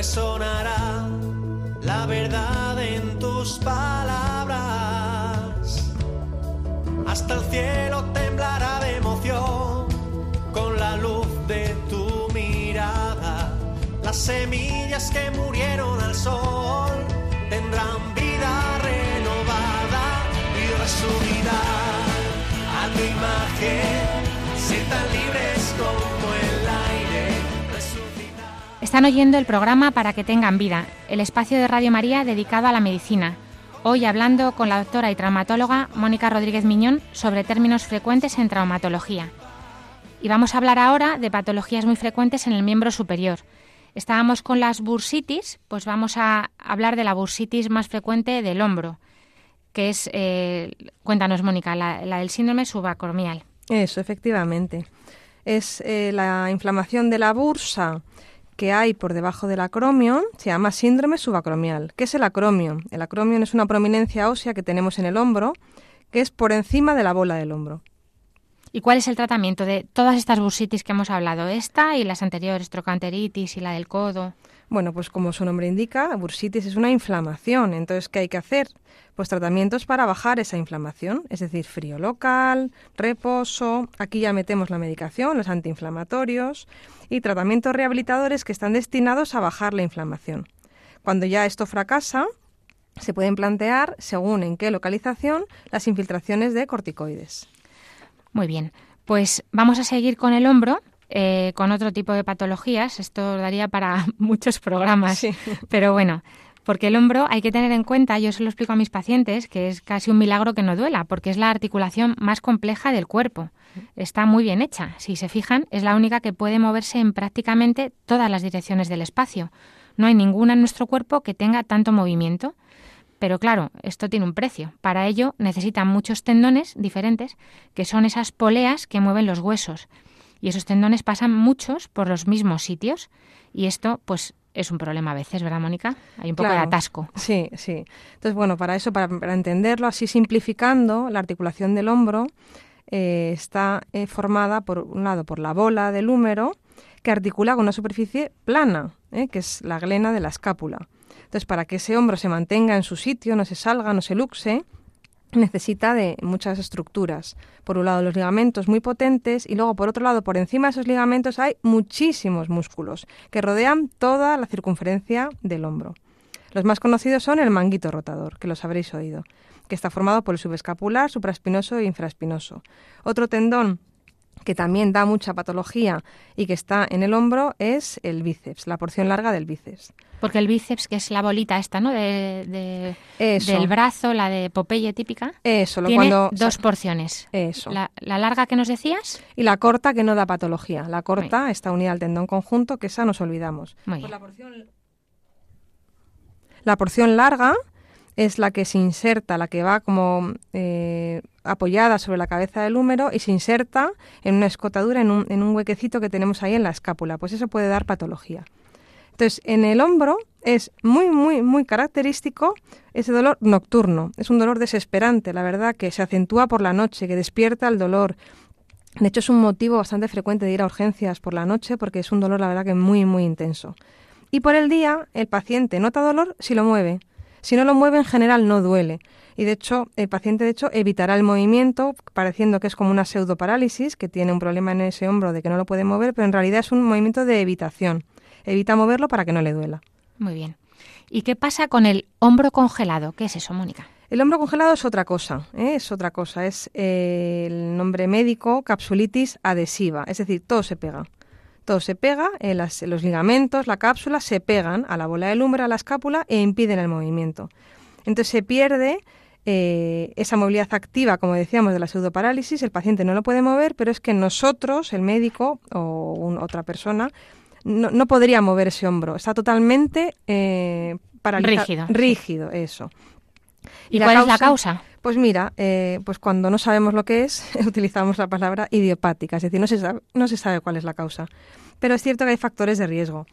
[SPEAKER 4] resonará la verdad en tus palabras. Hasta el cielo temblará de emoción con la luz de tu mirada. Las semillas que murieron al sol tendrán vida renovada y resurgirá a tu imagen. Ser tan libres como.
[SPEAKER 2] Están oyendo el programa Para que tengan vida, el espacio de Radio María dedicado a la medicina. Hoy hablando con la doctora y traumatóloga Mónica Rodríguez Miñón sobre términos frecuentes en traumatología. Y vamos a hablar ahora de patologías muy frecuentes en el miembro superior. Estábamos con las bursitis, pues vamos a hablar de la bursitis más frecuente del hombro, que es, eh, cuéntanos Mónica, la, del síndrome subacromial.
[SPEAKER 3] Eso, efectivamente. Es eh, la inflamación de la bursa que hay por debajo del acromion, se llama síndrome subacromial. ¿Qué es el acromion? El acromion es una prominencia ósea que tenemos en el hombro, que es por encima de la bola del hombro.
[SPEAKER 2] ¿Y cuál es el tratamiento de todas estas bursitis que hemos hablado? Esta y las anteriores, trocanteritis y la del codo.
[SPEAKER 3] Bueno, pues como su nombre indica, bursitis es una inflamación. Entonces, ¿qué hay que hacer? Pues tratamientos para bajar esa inflamación, es decir, frío local, reposo. Aquí ya metemos la medicación, los antiinflamatorios y tratamientos rehabilitadores que están destinados a bajar la inflamación. Cuando ya esto fracasa, se pueden plantear, según en qué localización, las infiltraciones de corticoides.
[SPEAKER 2] Muy bien, pues vamos a seguir con el hombro, eh, con otro tipo de patologías. Esto daría para <laughs> muchos programas,
[SPEAKER 3] Sí.
[SPEAKER 2] pero bueno, porque el hombro hay que tener en cuenta, yo se lo explico a mis pacientes, que es casi un milagro que no duela, porque es la articulación más compleja del cuerpo. Está muy bien hecha. Si se fijan, es la única que puede moverse en prácticamente todas las direcciones del espacio. No hay ninguna en nuestro cuerpo que tenga tanto movimiento. Pero claro, esto tiene un precio. Para ello necesitan muchos tendones diferentes, que son esas poleas que mueven los huesos. Y esos tendones pasan muchos por los mismos sitios. Y esto, pues, es un problema a veces, ¿verdad, Mónica? Hay un poco de atasco.
[SPEAKER 3] Sí, sí. Entonces, bueno, para eso, para, para entenderlo así simplificando, la articulación del hombro eh, está eh, formada, por un lado, por la bola del húmero, que articula con una superficie plana, eh, que es la glena de la escápula. Entonces, para que ese hombro se mantenga en su sitio, no se salga, no se luxe, necesita de muchas estructuras. Por un lado, los ligamentos muy potentes y luego, por otro lado, por encima de esos ligamentos hay muchísimos músculos que rodean toda la circunferencia del hombro. Los más conocidos son el manguito rotador, que los habréis oído, que está formado por el subescapular, supraespinoso e infraespinoso. Otro tendón que también da mucha patología y que está en el hombro es el bíceps, la porción larga del bíceps.
[SPEAKER 2] Porque el bíceps, que es la bolita esta, ¿no? De, de-
[SPEAKER 3] Eso.
[SPEAKER 2] del brazo, la de Popeye típica,
[SPEAKER 3] Eso, lo
[SPEAKER 2] tiene
[SPEAKER 3] cuando
[SPEAKER 2] dos porciones.
[SPEAKER 3] Eso.
[SPEAKER 2] La, la larga que nos decías,
[SPEAKER 3] Y la corta que no da patología. La corta está unida al tendón conjunto, que esa nos olvidamos.
[SPEAKER 2] Muy
[SPEAKER 3] Pues la, porción, la porción larga es la que se inserta, la que va como eh, apoyada sobre la cabeza del húmero y se inserta en una escotadura, en un, en un huequecito que tenemos ahí en la escápula. Pues eso puede dar patología. Entonces, en el hombro es muy, muy, muy característico ese dolor nocturno. Es un dolor desesperante, la verdad, que se acentúa por la noche, que despierta el dolor. De hecho, es un motivo bastante frecuente de ir a urgencias por la noche porque es un dolor, la verdad, que muy, muy intenso. Y por el día, el paciente nota dolor si lo mueve. Si no lo mueve, en general no duele. Y de hecho, el paciente, de hecho, evitará el movimiento, pareciendo que es como una pseudoparálisis, que tiene un problema en ese hombro de que no lo puede mover, pero en realidad es un movimiento de evitación. Evita moverlo para que no le duela.
[SPEAKER 2] Muy bien. ¿Y qué pasa con el hombro congelado? ¿Qué es eso, Mónica?
[SPEAKER 3] El hombro congelado es otra cosa, ¿eh? es otra cosa, es eh, el nombre médico capsulitis adhesiva, es decir, todo se pega. Todo se pega, eh, las- los ligamentos, la cápsula se pegan a la bola del húmero, a la escápula e impiden el movimiento. Entonces se pierde eh, esa movilidad activa, como decíamos, de la pseudoparálisis, el paciente no lo puede mover, pero es que nosotros, el médico o un- otra persona, no, no podría mover ese hombro, está totalmente eh, paralizado.
[SPEAKER 2] Rígido, sí.
[SPEAKER 3] Rígido, eso.
[SPEAKER 2] ¿Y, cuál es la causa?
[SPEAKER 3] Pues mira, eh, pues cuando no sabemos lo que es, <laughs> utilizamos la palabra idiopática, es decir, no se sabe, no se sabe cuál es la causa. Pero es cierto que hay factores de riesgo.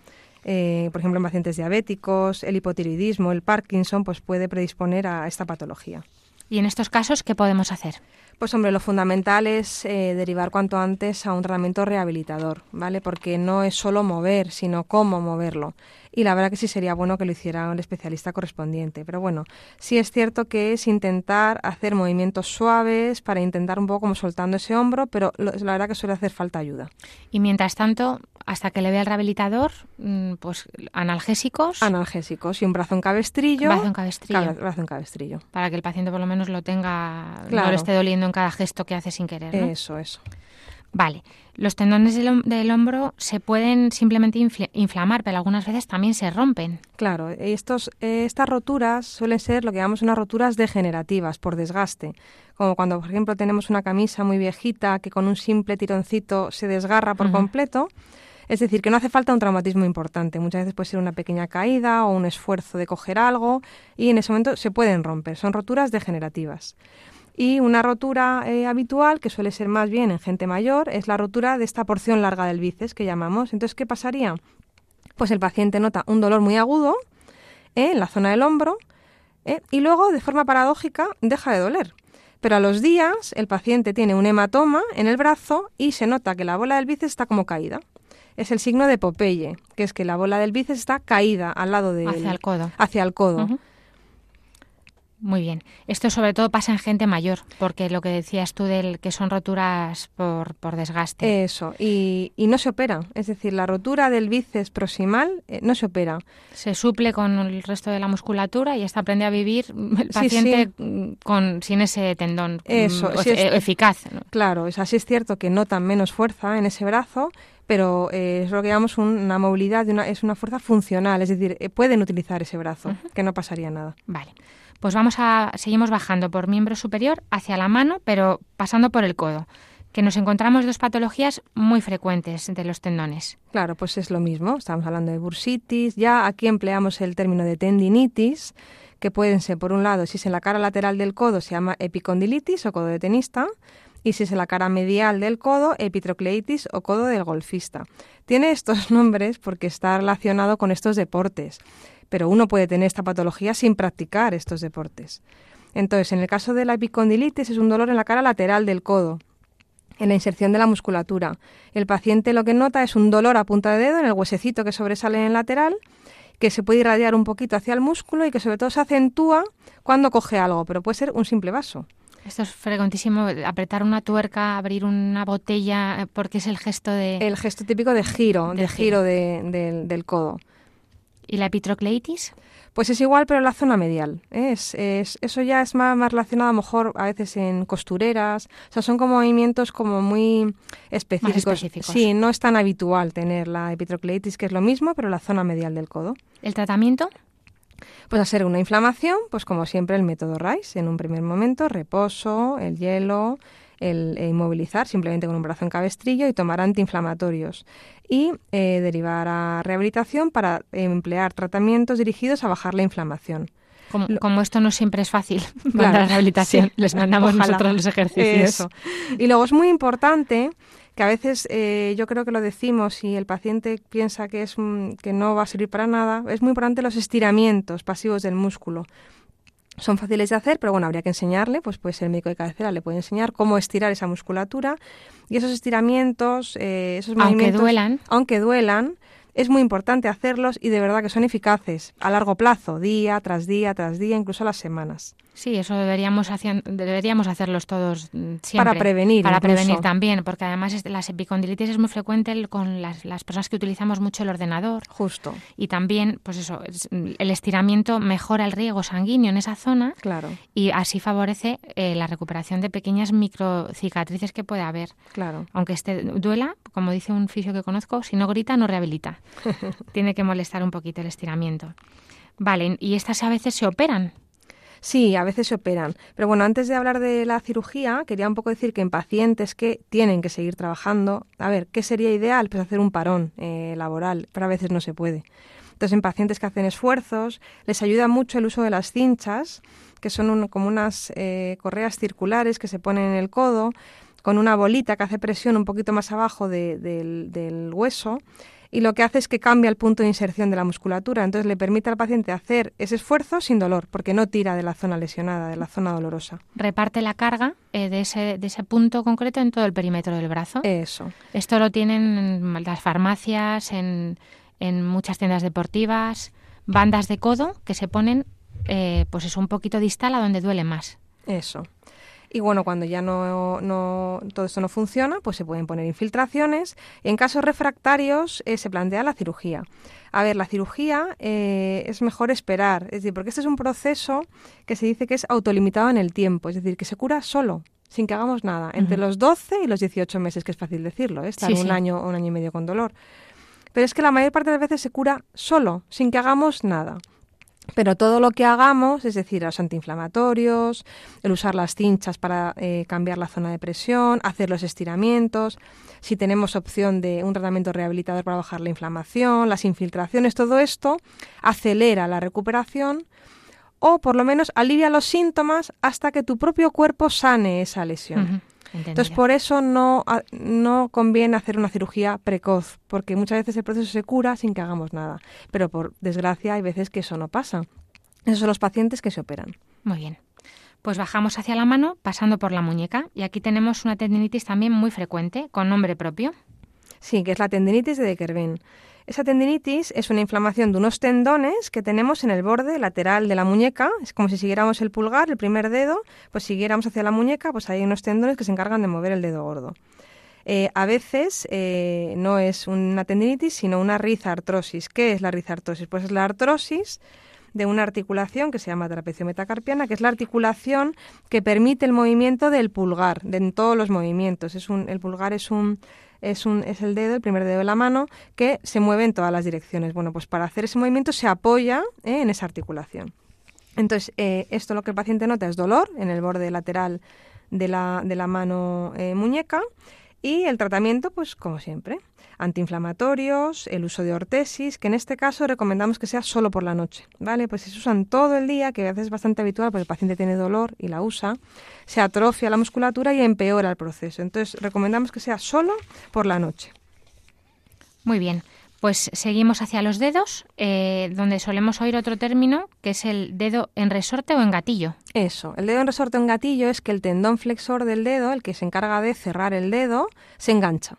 [SPEAKER 3] Eh, por ejemplo, en pacientes diabéticos, el hipotiroidismo, el Parkinson, pues puede predisponer a esta patología.
[SPEAKER 2] ¿Y en estos casos qué podemos hacer?
[SPEAKER 3] Pues hombre, lo fundamental es eh, derivar cuanto antes a un tratamiento rehabilitador, ¿vale? Porque no es solo mover, sino cómo moverlo. Y la verdad que sí sería bueno que lo hiciera el especialista correspondiente. Pero bueno, sí es cierto que es intentar hacer movimientos suaves para intentar un poco como soltando ese hombro, pero la verdad que suele hacer falta ayuda.
[SPEAKER 2] Y mientras tanto, hasta que le vea el rehabilitador, mm, pues analgésicos.
[SPEAKER 3] Analgésicos y un brazo en cabestrillo.
[SPEAKER 2] Brazo en cabestrillo.
[SPEAKER 3] brazo en cabestrillo.
[SPEAKER 2] Para que el paciente por lo menos lo tenga, no le esté doliendo en cada gesto que hace sin querer.
[SPEAKER 3] Eso, eso.
[SPEAKER 2] Vale, los tendones del, hombro se pueden simplemente inflamar, pero algunas veces también se rompen.
[SPEAKER 3] Claro, estos, estas roturas suelen ser lo que llamamos unas roturas degenerativas por desgaste, como cuando, por ejemplo, tenemos una camisa muy viejita que con un simple tironcito se desgarra por completo es decir, que no hace falta un traumatismo importante. Muchas veces puede ser una pequeña caída o un esfuerzo de coger algo y en ese momento se pueden romper. Son roturas degenerativas. Y una rotura eh, habitual, que suele ser más bien en gente mayor, es la rotura de esta porción larga del bíceps que llamamos. Entonces, ¿qué pasaría? Pues el paciente nota un dolor muy agudo eh, en la zona del hombro eh, y luego, de forma paradójica, deja de doler. Pero a los días el paciente tiene un hematoma en el brazo y se nota que la bola del bíceps está como caída es el signo de Popeye, que es que la bola del bíceps está caída al lado de
[SPEAKER 2] hacia el codo.
[SPEAKER 3] Hacia el codo.
[SPEAKER 2] Muy bien. Esto sobre todo pasa en gente mayor, porque lo que decías tú del que son roturas por, por desgaste.
[SPEAKER 3] Eso, y, y, no se opera. Es decir, la rotura del bíceps proximal eh, no se opera.
[SPEAKER 2] Se suple con el resto de la musculatura y hasta aprende a vivir <laughs> el paciente con sin ese tendón
[SPEAKER 3] Eso,
[SPEAKER 2] mm, eficaz.
[SPEAKER 3] Claro, es así es cierto que notan menos fuerza en ese brazo, pero eh, es lo que llamamos una movilidad, una, es una fuerza funcional, es decir, eh, pueden utilizar ese brazo, que no pasaría nada.
[SPEAKER 2] Vale. Pues vamos a, seguimos bajando por miembro superior hacia la mano, pero pasando por el codo, que nos encontramos dos patologías muy frecuentes de los tendones.
[SPEAKER 3] Claro, pues es lo mismo, estamos hablando de bursitis, ya aquí empleamos el término de tendinitis, que pueden ser, por un lado, si es en la cara lateral del codo, se llama epicondilitis o codo de tenista, y si es en la cara medial del codo, epitrocleitis o codo del golfista. Tiene estos <laughs> nombres porque está relacionado con estos deportes, pero uno puede tener esta patología sin practicar estos deportes. Entonces, en el caso de la epicondilitis es un dolor en la cara lateral del codo, en la inserción de la musculatura. El paciente lo que nota es un dolor a punta de dedo en el huesecito que sobresale en el lateral, que se puede irradiar un poquito hacia el músculo y que sobre todo se acentúa cuando coge algo, pero puede ser un simple vaso.
[SPEAKER 2] Esto es frecuentísimo, apretar una tuerca, abrir una botella, eh, porque es el gesto de...
[SPEAKER 3] El gesto típico de giro, de, giro, del codo.
[SPEAKER 2] ¿Y la epitrocleitis?
[SPEAKER 3] Pues es igual, pero en la zona medial. ¿eh? Es, eso ya es más, más, relacionado a lo mejor a veces en costureras. O sea, son como movimientos como muy específicos.
[SPEAKER 2] específicos.
[SPEAKER 3] Sí, no es tan habitual tener la epitrocleitis, que es lo mismo, pero la zona medial del codo.
[SPEAKER 2] ¿El tratamiento?
[SPEAKER 3] Pues hacer una inflamación, pues como siempre el método RICE, en un primer momento reposo, el hielo, el, inmovilizar simplemente con un brazo en cabestrillo y tomar antiinflamatorios y eh, derivar a rehabilitación para emplear tratamientos dirigidos a bajar la inflamación.
[SPEAKER 2] Como, esto no siempre es fácil <laughs> para la rehabilitación, les <laughs> mandamos nosotros los ejercicios.
[SPEAKER 3] Y luego es muy importante que a veces eh, yo creo que lo decimos y el paciente piensa que, es, que no va a servir para nada, es muy importante los estiramientos pasivos del músculo. Son fáciles de hacer, pero bueno, habría que enseñarle, pues puede ser el médico de cabecera, le puede enseñar cómo estirar esa musculatura y esos estiramientos, eh, esos
[SPEAKER 2] aunque duelan,
[SPEAKER 3] aunque duelan, es muy importante hacerlos y de verdad que son eficaces a largo plazo, día tras día tras día, incluso las semanas.
[SPEAKER 2] Sí, eso deberíamos, deberíamos hacerlos todos mm, siempre.
[SPEAKER 3] Para prevenir.
[SPEAKER 2] Para prevenir también, porque además las epicondilitis es muy frecuente con las, personas que utilizamos mucho el ordenador.
[SPEAKER 3] Justo.
[SPEAKER 2] Y también, pues eso, el estiramiento mejora el riego sanguíneo en esa zona.
[SPEAKER 3] Claro.
[SPEAKER 2] Y así favorece eh, la recuperación de pequeñas microcicatrices que puede haber.
[SPEAKER 3] Claro.
[SPEAKER 2] Aunque este duela, como dice un fisio que conozco, si no grita, no rehabilita. <laughs> Tiene que molestar un poquito el estiramiento. Vale, y estas a veces se operan.
[SPEAKER 3] Sí, a veces se operan. Pero bueno, antes de hablar de la cirugía, quería un poco decir que en pacientes que tienen que seguir trabajando, a ver, ¿qué sería ideal? Pues hacer un parón eh, laboral, pero a veces no se puede. Entonces, en pacientes que hacen esfuerzos, les ayuda mucho el uso de las cinchas, que son como unas eh, correas circulares que se ponen en el codo, con una bolita que hace presión un poquito más abajo del, del, hueso y lo que hace es que cambia el punto de inserción de la musculatura. Entonces le permite al paciente hacer ese esfuerzo sin dolor, porque no tira de la zona lesionada, de la zona dolorosa.
[SPEAKER 2] Reparte la carga eh, de, ese, de ese punto concreto en todo el perímetro del brazo.
[SPEAKER 3] Eso.
[SPEAKER 2] Esto lo tienen en las farmacias, en, en muchas tiendas deportivas, bandas de codo que se ponen, eh, pues es un poquito distal a donde duele más.
[SPEAKER 3] Eso. Y bueno, cuando ya no, no, todo esto no funciona, pues se pueden poner infiltraciones. En casos refractarios eh, se plantea la cirugía. A ver, la cirugía eh, es mejor esperar, es decir, porque este es un proceso que se dice que es autolimitado en el tiempo, es decir, que se cura solo, sin que hagamos nada, entre los 12 y los 18 meses, que es fácil decirlo, ¿eh? estar
[SPEAKER 2] Sí,
[SPEAKER 3] un
[SPEAKER 2] sí.
[SPEAKER 3] año o un año y medio con dolor. Pero es que la mayor parte de las veces se cura solo, sin que hagamos nada. Pero todo lo que hagamos, es decir, los antiinflamatorios, el usar las cinchas para eh, cambiar la zona de presión, hacer los estiramientos, si tenemos opción de un tratamiento rehabilitador para bajar la inflamación, las infiltraciones, todo esto acelera la recuperación o por lo menos alivia los síntomas hasta que tu propio cuerpo sane esa lesión. Entonces, por eso no, no conviene hacer una cirugía precoz, porque muchas veces el proceso se cura sin que hagamos nada. Pero por desgracia hay veces que eso no pasa. Esos son los pacientes que se operan.
[SPEAKER 2] Muy bien. Pues bajamos hacia la mano pasando por la muñeca y aquí tenemos una tendinitis también muy frecuente con nombre propio.
[SPEAKER 3] Sí, que es la tendinitis de Dequerben. Esa tendinitis es una inflamación de unos tendones que tenemos en el borde lateral de la muñeca. Es como si siguiéramos el pulgar, el primer dedo, pues siguiéramos hacia la muñeca, pues hay unos tendones que se encargan de mover el dedo gordo. Eh, a veces eh, no es una tendinitis, sino una rizartrosis. ¿Qué es la rizartrosis? Pues es la artrosis de una articulación que se llama trapecio metacarpiana, que es la articulación que permite el movimiento del pulgar, de en todos los movimientos. Es un, el pulgar es un, es un es el dedo, el primer dedo de la mano, que se mueve en todas las direcciones. Bueno, pues para hacer ese movimiento se apoya eh, en esa articulación. Entonces, eh, esto lo que el paciente nota es dolor en el borde lateral de la, de la mano eh, muñeca y el tratamiento, pues como siempre, antiinflamatorios, el uso de ortesis, que en este caso recomendamos que sea solo por la noche, ¿vale? Pues si se usan todo el día, que a veces es bastante habitual porque el paciente tiene dolor y la usa, se atrofia la musculatura y empeora el proceso. Entonces, recomendamos que sea solo por la noche.
[SPEAKER 2] Muy bien. Pues seguimos hacia los dedos, eh, donde solemos oír otro término, que es el dedo en resorte o en gatillo.
[SPEAKER 3] Eso, el dedo en resorte o en gatillo es que el tendón flexor del dedo, el que se encarga de cerrar el dedo, se engancha.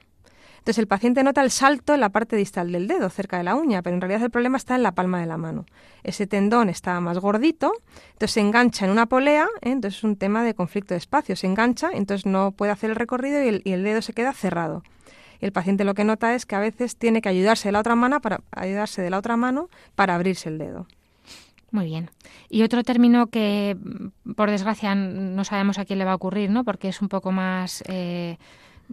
[SPEAKER 3] Entonces el paciente nota el salto en la parte distal del dedo, cerca de la uña, pero en realidad el problema está en la palma de la mano. Ese tendón está más gordito, entonces se engancha en una polea, ¿eh? entonces es un tema de conflicto de espacio, se engancha, entonces no puede hacer el recorrido y el, dedo se queda cerrado. Y el paciente lo que nota es que a veces tiene que ayudarse de la otra mano para ayudarse de la otra mano para abrirse el dedo.
[SPEAKER 2] Muy bien. Y otro término que, por desgracia, no sabemos a quién le va a ocurrir, ¿no? Porque es un poco más eh,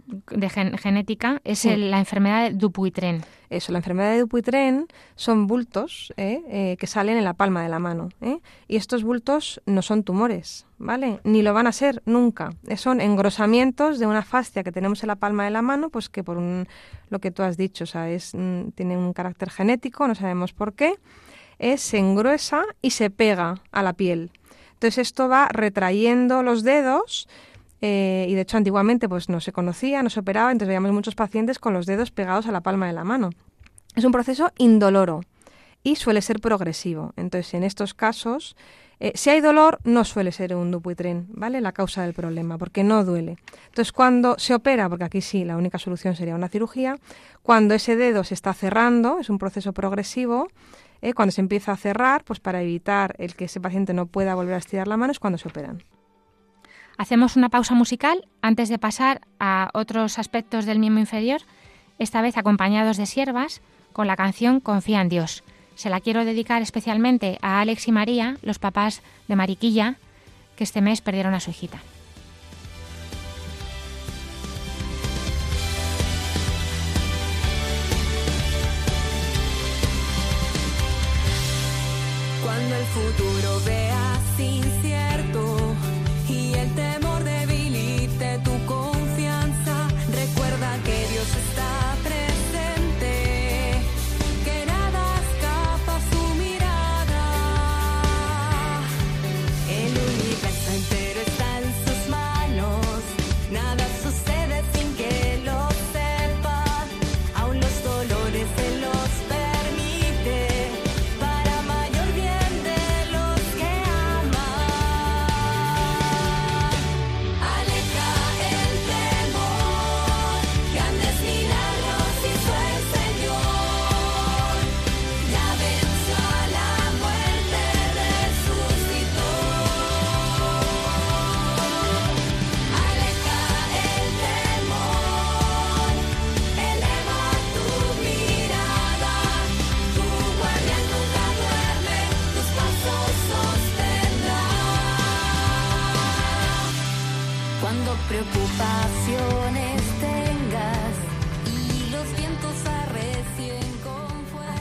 [SPEAKER 2] de gen- genética, es
[SPEAKER 3] Sí.
[SPEAKER 2] el- la enfermedad de Dupuytren.
[SPEAKER 3] Eso, la enfermedad de Dupuytren son bultos ¿eh? Eh, que salen en la palma de la mano. ¿eh? Y estos bultos no son tumores, ¿vale? Ni lo van a ser nunca. Eh, Son engrosamientos de una fascia que tenemos en la palma de la mano, pues que por un, lo que tú has dicho, o sea, es, mm, tiene un carácter genético, no sabemos por qué, se engruesa y se pega a la piel. Entonces esto va retrayendo los dedos eh, y de hecho antiguamente pues no se conocía, no se operaba, entonces veíamos muchos pacientes con los dedos pegados a la palma de la mano. Es un proceso indoloro y suele ser progresivo. Entonces en estos casos, eh, si hay dolor, no suele ser un Dupuytren, ¿vale? La causa del problema, porque no duele. Entonces cuando se opera, porque aquí sí, la única solución sería una cirugía, cuando ese dedo se está cerrando, es un proceso progresivo, eh, cuando se empieza a cerrar, pues para evitar el que ese paciente no pueda volver a estirar la mano, es cuando se operan.
[SPEAKER 2] Hacemos una pausa musical antes de pasar a otros aspectos del miembro inferior, esta vez acompañados de siervas, con la canción Confía en Dios. Se la quiero dedicar especialmente a Alex y María, los papás de Mariquilla, que este mes perdieron a su hijita.
[SPEAKER 5] Cuando el futuro veas incierto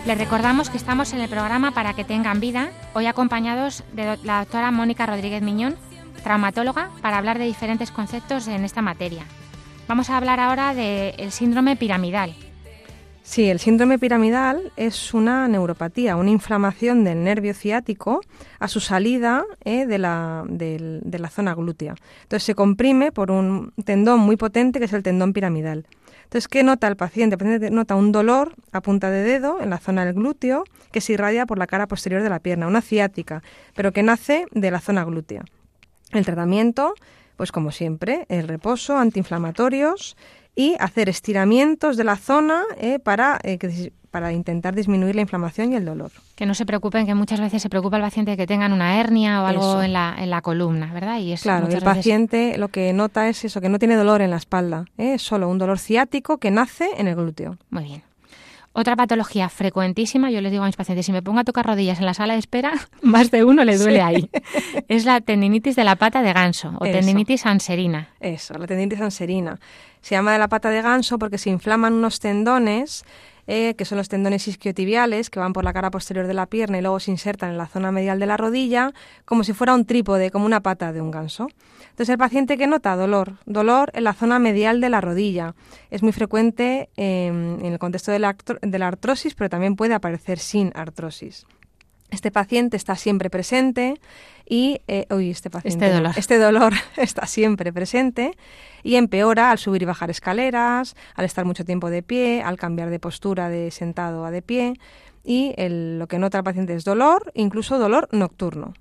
[SPEAKER 2] Les recordamos que estamos en el programa Para que tengan vida, hoy acompañados de la doctora Mónica Rodríguez Miñón, traumatóloga, para hablar de diferentes conceptos en esta materia. Vamos a hablar ahora del síndrome piramidal.
[SPEAKER 3] Sí, el síndrome piramidal es una neuropatía, una inflamación del nervio ciático a su salida eh, de, la, de la zona glútea. Entonces se comprime por un tendón muy potente que es el tendón piramidal. Entonces, ¿qué nota el paciente? El paciente nota un dolor a punta de dedo en la zona del glúteo que se irradia por la cara posterior de la pierna, una ciática, pero que nace de la zona glútea. El tratamiento, pues como siempre, el reposo, antiinflamatorios y hacer estiramientos de la zona eh, para, eh, que para intentar disminuir la inflamación y el dolor.
[SPEAKER 2] Que no se preocupen, que muchas veces se preocupa el paciente de que tengan una hernia o algo en la, en la columna, ¿verdad? Y
[SPEAKER 3] Claro, el
[SPEAKER 2] veces-
[SPEAKER 3] paciente lo que nota es eso, que no tiene dolor en la espalda, ¿eh? es solo un dolor ciático que nace en el glúteo.
[SPEAKER 2] Muy bien. Otra patología frecuentísima, yo les digo a mis pacientes, si me pongo a tocar rodillas en la sala de espera, <laughs> más de uno le duele ahí. Es la tendinitis de la pata de ganso o
[SPEAKER 3] Eso.
[SPEAKER 2] tendinitis anserina.
[SPEAKER 3] Eso, la tendinitis anserina. Se llama de la pata de ganso porque se inflaman unos tendones, eh, que son los tendones isquiotibiales, que van por la cara posterior de la pierna y luego se insertan en la zona medial de la rodilla, como si fuera un trípode, como una pata de un ganso. Entonces, el paciente que nota dolor, dolor en la zona medial de la rodilla. Es muy frecuente eh, en el contexto de la, artro- de la artrosis, pero también puede aparecer sin artrosis. Este paciente está siempre presente y eh, uy, este paciente,
[SPEAKER 2] Este dolor.
[SPEAKER 3] este dolor <laughs> está siempre presente y empeora al subir y bajar escaleras, al estar mucho tiempo de pie, al cambiar de postura de sentado a de pie y el- lo que nota el paciente es dolor, incluso dolor nocturno.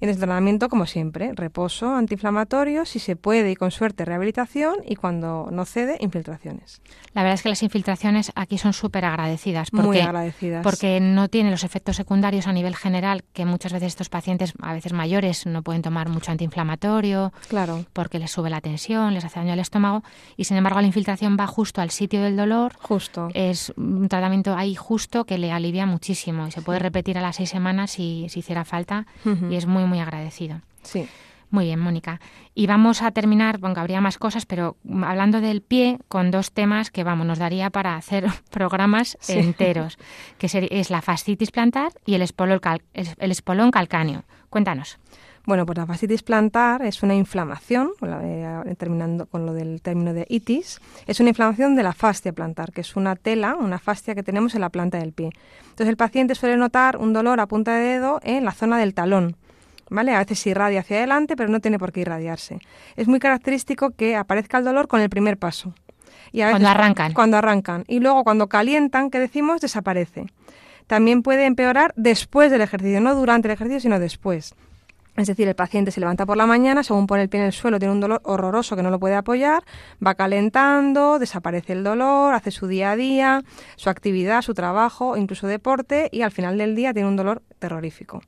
[SPEAKER 3] En el tratamiento, como siempre, reposo, antiinflamatorio, si se puede y con suerte rehabilitación y cuando no cede, infiltraciones.
[SPEAKER 2] La verdad es que las infiltraciones aquí son súper agradecidas
[SPEAKER 3] Muy agradecidas.
[SPEAKER 2] porque no tienen los efectos secundarios a nivel general que muchas veces estos pacientes, a veces mayores, no pueden tomar mucho antiinflamatorio
[SPEAKER 3] Claro,
[SPEAKER 2] porque les sube la tensión, les hace daño al estómago y sin embargo la infiltración va justo al sitio del dolor.
[SPEAKER 3] justo.
[SPEAKER 2] Es un tratamiento ahí justo que le alivia muchísimo y se puede repetir a las seis semanas si, si hiciera falta y es muy, muy agradecido.
[SPEAKER 3] Sí.
[SPEAKER 2] Muy bien, Mónica. Y vamos a terminar, aunque habría más cosas, pero hablando del pie, con dos temas que, vamos, nos daría para hacer <laughs> programas
[SPEAKER 3] Sí.
[SPEAKER 2] enteros, que es la fascitis plantar y el espolón, cal- el el espolón calcáneo. Cuéntanos.
[SPEAKER 3] Bueno, pues la fascitis plantar es una inflamación, eh, terminando con lo del término de itis, es una inflamación de la fascia plantar, que es una tela, una fascia que tenemos en la planta del pie. Entonces el paciente suele notar un dolor a punta de dedo en la zona del talón. ¿Vale? A veces irradia hacia adelante, pero no tiene por qué irradiarse. Es muy característico que aparezca el dolor con el primer paso. Y a
[SPEAKER 2] Cuando
[SPEAKER 3] veces-
[SPEAKER 2] arrancan.
[SPEAKER 3] Cuando arrancan. Y luego cuando calientan, que decimos, desaparece. También puede empeorar después del ejercicio, no durante el ejercicio, sino después. Es decir, el paciente se levanta por la mañana, según pone el pie en el suelo, tiene un dolor horroroso que no lo puede apoyar, va calentando, desaparece el dolor, hace su día a día, su actividad, su trabajo, incluso deporte, y al final del día tiene un dolor terrorífico.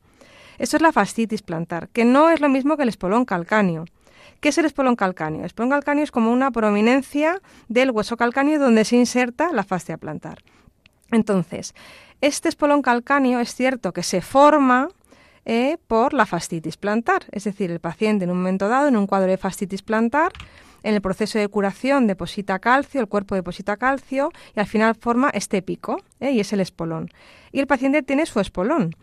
[SPEAKER 3] Esto es la fascitis plantar, que no es lo mismo que el espolón calcáneo. ¿Qué es el espolón calcáneo? El espolón calcáneo es como una prominencia del hueso calcáneo donde se inserta la fascia plantar. Entonces, este espolón calcáneo es cierto que se forma eh, por la fascitis plantar, es decir, el paciente en un momento dado, en un cuadro de fascitis plantar, en el proceso de curación deposita calcio, el cuerpo deposita calcio y al final forma este pico, eh, y es el espolón. Y el paciente tiene su espolón.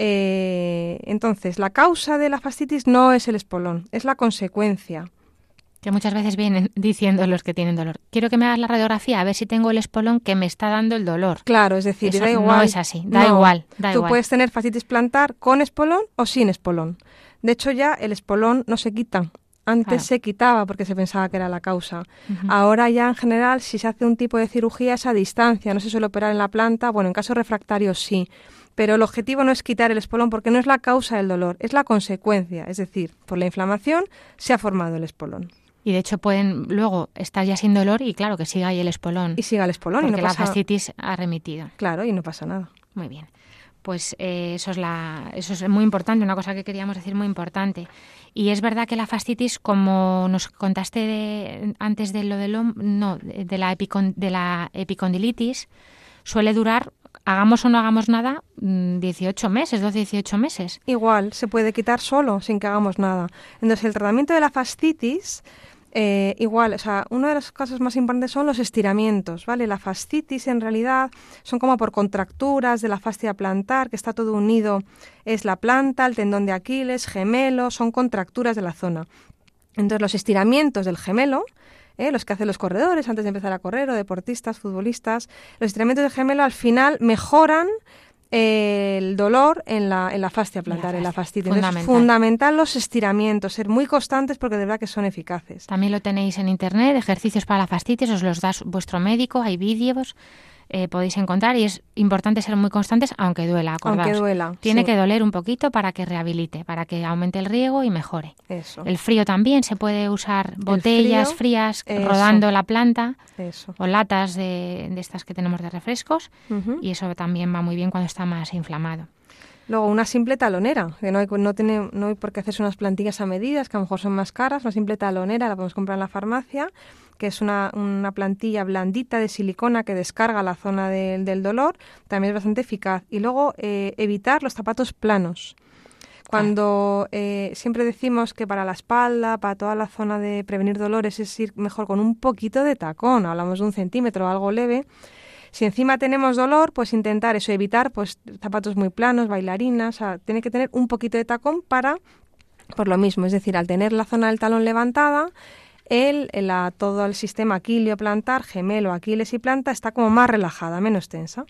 [SPEAKER 3] Eh, entonces, la causa de la fascitis no es el espolón, es la consecuencia.
[SPEAKER 2] Que muchas veces vienen diciendo los que tienen dolor. Quiero que me hagas la radiografía a ver si tengo el espolón que me está dando el dolor.
[SPEAKER 3] Claro, es decir,
[SPEAKER 2] Eso
[SPEAKER 3] da
[SPEAKER 2] no
[SPEAKER 3] igual.
[SPEAKER 2] es así, da igual, da
[SPEAKER 3] Tú
[SPEAKER 2] igual.
[SPEAKER 3] puedes tener fascitis plantar con espolón o sin espolón. De hecho, ya el espolón no se quita. Antes
[SPEAKER 2] Claro.
[SPEAKER 3] se quitaba porque se pensaba que era la causa. Ahora ya en general, si se hace un tipo de cirugía es a distancia, no se suele operar en la planta, bueno, en caso refractario sí. Pero el objetivo no es quitar el espolón porque no es la causa del dolor, es la consecuencia. Es decir, por la inflamación se ha formado el espolón.
[SPEAKER 2] Y de hecho pueden luego estar ya sin dolor y claro que siga ahí el espolón.
[SPEAKER 3] Y siga el espolón y
[SPEAKER 2] porque
[SPEAKER 3] no
[SPEAKER 2] la
[SPEAKER 3] pasa
[SPEAKER 2] fascitis ha remitido.
[SPEAKER 3] Claro, y no pasa nada.
[SPEAKER 2] Muy bien. Pues eh, eso, es la, eso es muy importante, una cosa que queríamos decir muy importante. Y es verdad que la fascitis, como nos contaste de- antes de lo del no, de de la, epicon- de la epicondilitis, suele durar, hagamos o no hagamos nada, mm, 18 meses, 12-18 meses.
[SPEAKER 3] Igual, se puede quitar solo, sin que hagamos nada. Entonces, el tratamiento de la fascitis eh, igual, o sea, uno de los casos más importantes son los estiramientos, ¿vale? La fascitis en realidad son como por contracturas de la fascia plantar, que está todo unido, es la planta, el tendón de Aquiles, gemelo, son contracturas de la zona. Entonces los estiramientos del gemelo, ¿eh? los que hacen los corredores antes de empezar a correr, o deportistas, futbolistas, los estiramientos del gemelo al final mejoran el dolor en la, en la fascia plantar, en la fascitis. Entonces,
[SPEAKER 2] Fundamental.
[SPEAKER 3] fundamental los estiramientos, ser muy constantes porque de verdad que son eficaces.
[SPEAKER 2] También lo tenéis en internet, ejercicios para la fascitis, os los da vuestro médico, hay vídeos, eh, podéis encontrar y es importante ser muy constantes aunque duela, acordaos.
[SPEAKER 3] Aunque duela,
[SPEAKER 2] Tiene
[SPEAKER 3] sí.
[SPEAKER 2] que doler un poquito para que rehabilite, para que aumente el riego y mejore.
[SPEAKER 3] Eso,
[SPEAKER 2] El frío también, se puede usar botellas
[SPEAKER 3] frío,
[SPEAKER 2] frías
[SPEAKER 3] eso.
[SPEAKER 2] rodando la planta
[SPEAKER 3] eso.
[SPEAKER 2] o latas de, de estas que tenemos de refrescos y eso también va muy bien cuando está más inflamado.
[SPEAKER 3] Luego, una simple talonera, que no hay, no, tiene, no hay por qué hacerse unas plantillas a medidas, que a lo mejor son más caras. Una simple talonera la podemos comprar en la farmacia, que es una, una plantilla blandita de silicona que descarga la zona del- del dolor. También es bastante eficaz. Y luego, eh, evitar los zapatos planos. Cuando eh, siempre decimos que para la espalda, para toda la zona de prevenir dolores, es ir mejor con un poquito de tacón. Hablamos de un centímetro algo leve. Si encima tenemos dolor, pues intentar eso, evitar pues zapatos muy planos, bailarinas, tiene que tener un poquito de tacón para, por lo mismo, es decir, al tener la zona del talón levantada, el, la- todo el sistema aquilio plantar, gemelo, aquiles y planta está como más relajada, menos tensa.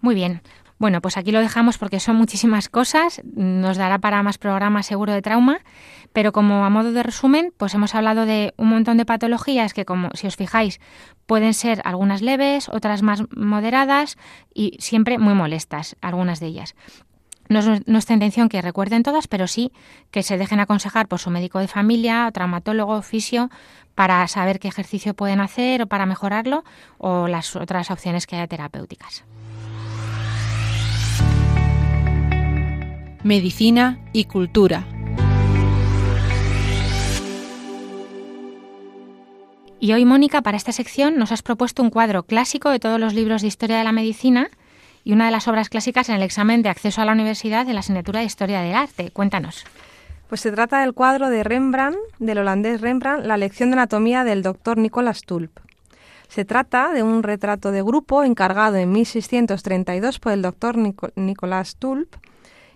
[SPEAKER 2] Muy bien. Bueno, pues aquí lo dejamos porque son muchísimas cosas, nos dará para más programas seguro de trauma, pero como a modo de resumen, pues hemos hablado de un montón de patologías que como si os fijáis pueden ser algunas leves, otras más moderadas y siempre muy molestas, algunas de ellas. No es nuestra intención que recuerden todas, pero sí que se dejen aconsejar por su médico de familia, traumatólogo, fisio, para saber qué ejercicio pueden hacer o para mejorarlo o las otras opciones que haya terapéuticas.
[SPEAKER 1] Medicina y cultura.
[SPEAKER 2] Y hoy, Mónica, para esta sección nos has propuesto un cuadro clásico de todos los libros de historia de la medicina y una de las obras clásicas en el examen de acceso a la universidad de la asignatura de Historia del Arte. Cuéntanos.
[SPEAKER 3] Pues se trata del cuadro de Rembrandt, del holandés Rembrandt, La lección de anatomía del doctor Nicolas Tulp. Se trata de un retrato de grupo encargado en 1632 por el doctor Nico- Nicolas Tulp.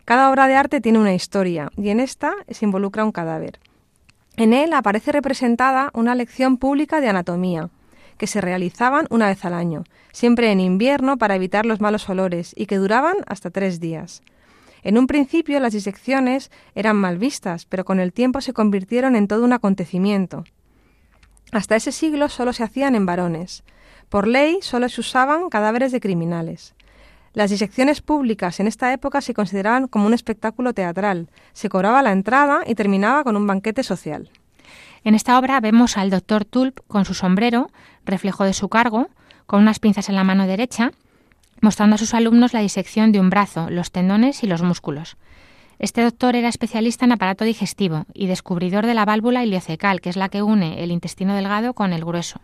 [SPEAKER 3] Cada obra de arte tiene una historia y en esta se involucra un cadáver. En él aparece representada una lección pública de anatomía, que se realizaban una vez al año, siempre en invierno para evitar los malos olores y que duraban hasta tres días. En un principio las disecciones eran mal vistas, pero con el tiempo se convirtieron en todo un acontecimiento. Hasta ese siglo solo se hacían en varones. Por ley solo se usaban cadáveres de criminales. Las disecciones públicas en esta época se consideraban como un espectáculo teatral. Se cobraba la entrada y terminaba con un banquete social.
[SPEAKER 2] En esta obra vemos al doctor Tulp con su sombrero, reflejo de su cargo, con unas pinzas en la mano derecha, mostrando a sus alumnos la disección de un brazo, los tendones y los músculos. Este doctor era especialista en aparato digestivo y descubridor de la válvula iliocecal, que es la que une el intestino delgado con el grueso.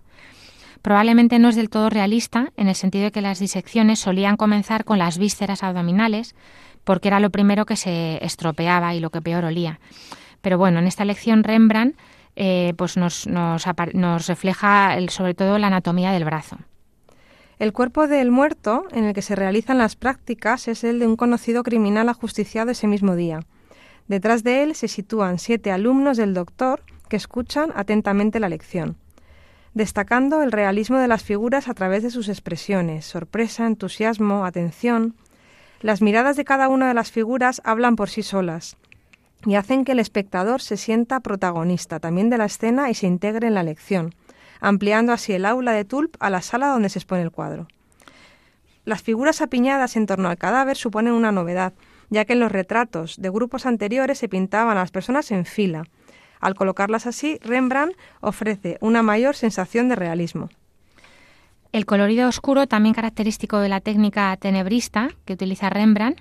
[SPEAKER 2] Probablemente no es del todo realista en el sentido de que las disecciones solían comenzar con las vísceras abdominales, porque era lo primero que se estropeaba y lo que peor olía. Pero bueno, en esta lección Rembrandt eh, pues nos, nos, refleja sobre todo la anatomía del brazo.
[SPEAKER 3] El cuerpo del muerto en el que se realizan las prácticas es el de un conocido criminal ajusticiado ese mismo día. Detrás de él se sitúan siete alumnos del doctor que escuchan atentamente la lección, destacando el realismo de las figuras a través de sus expresiones, sorpresa, entusiasmo, atención. Las miradas de cada una de las figuras hablan por sí solas y hacen que el espectador se sienta protagonista también de la escena y se integre en la lección ampliando así el aula de Tulp a la sala donde se expone el cuadro. Las figuras apiñadas en torno al cadáver suponen una novedad, ya que en los retratos de grupos anteriores se pintaban a las personas en fila. Al colocarlas así, Rembrandt ofrece una mayor sensación de realismo.
[SPEAKER 2] El colorido oscuro, también característico de la técnica tenebrista que utiliza Rembrandt,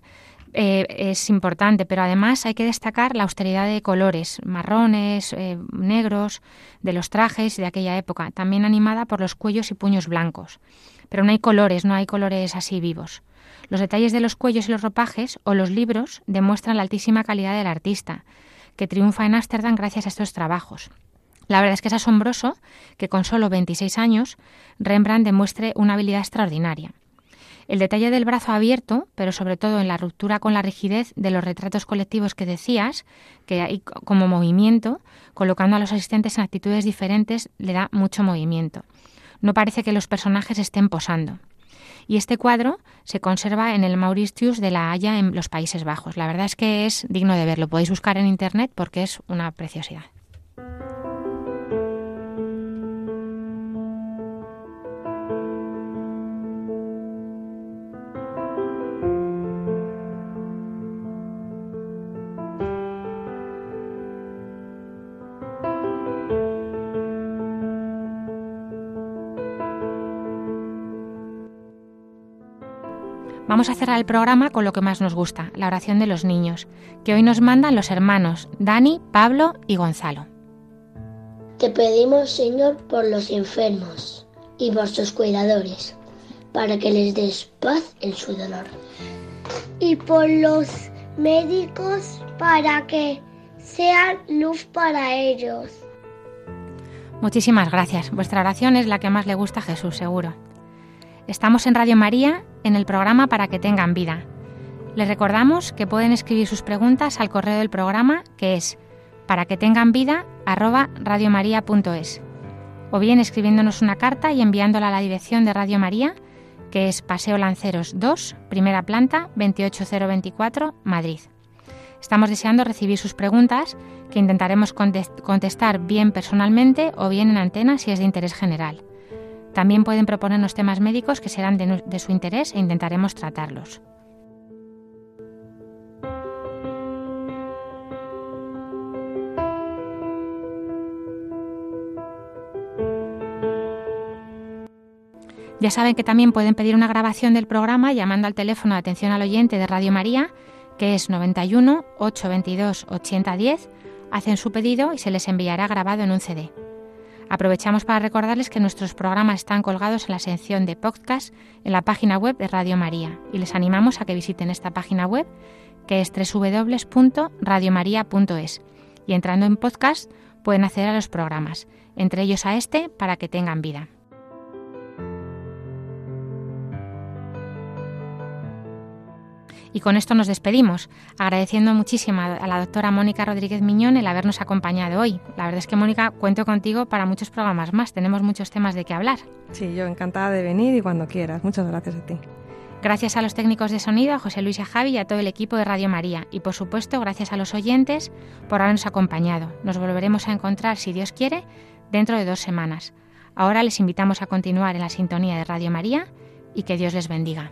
[SPEAKER 2] eh, es importante, pero además hay que destacar la austeridad de colores, marrones, eh, negros, de los trajes de aquella época, también animada por los cuellos y puños blancos. Pero no hay colores, no hay colores así vivos. Los detalles de los cuellos y los ropajes o los libros demuestran la altísima calidad del artista, que triunfa en Ámsterdam gracias a estos trabajos. La verdad es que es asombroso que con solo 26 años Rembrandt demuestre una habilidad extraordinaria. El detalle del brazo abierto, pero sobre todo en la ruptura con la rigidez de los retratos colectivos que decías, que hay como movimiento, colocando a los asistentes en actitudes diferentes, le da mucho movimiento. No parece que los personajes estén posando. Y este cuadro se conserva en el Mauritius de la Haya en los Países Bajos. La verdad es que es digno de verlo. Podéis buscar en internet porque es una preciosidad. Vamos a cerrar el programa con lo que más nos gusta, la oración de los niños, que hoy nos mandan los hermanos Dani, Pablo y Gonzalo.
[SPEAKER 6] Te pedimos, Señor, por los enfermos y por sus cuidadores, para que les des paz en su dolor.
[SPEAKER 7] Y por los médicos, para que sean luz para ellos.
[SPEAKER 2] Muchísimas gracias. Vuestra oración es la que más le gusta a Jesús, seguro. Estamos en Radio María, en el programa Para que tengan vida. Les recordamos que pueden escribir sus preguntas al correo del programa, que es para que tengan vida radiomaria.es, o bien escribiéndonos una carta y enviándola a la dirección de Radio María, que es Paseo Lanceros 2, primera planta, 28024, Madrid. Estamos deseando recibir sus preguntas, que intentaremos contestar bien personalmente o bien en antena si es de interés general. También pueden proponernos temas médicos que serán de, su interés e intentaremos tratarlos. Ya saben que también pueden pedir una grabación del programa llamando al teléfono de atención al oyente de Radio María, que es 91 822 8010. Hacen su pedido y se les enviará grabado en un CD. Aprovechamos para recordarles que nuestros programas están colgados en la sección de podcast en la página web de Radio María y les animamos a que visiten esta página web que es www.radiomaria.es y entrando en podcast pueden acceder a los programas, entre ellos a este para que tengan vida. Y con esto nos despedimos, agradeciendo muchísimo a la doctora Mónica Rodríguez Miñón el habernos acompañado hoy. La verdad es que, Mónica, cuento contigo para muchos programas más. Tenemos muchos temas de qué hablar.
[SPEAKER 3] Sí, yo encantada de venir y cuando quieras. Muchas gracias a ti.
[SPEAKER 2] Gracias a los técnicos de sonido, a José Luis y a Javi y a todo el equipo de Radio María. Y por supuesto, gracias a los oyentes por habernos acompañado. Nos volveremos a encontrar, si Dios quiere, dentro de dos semanas. Ahora les invitamos a continuar en la sintonía de Radio María y que Dios les bendiga.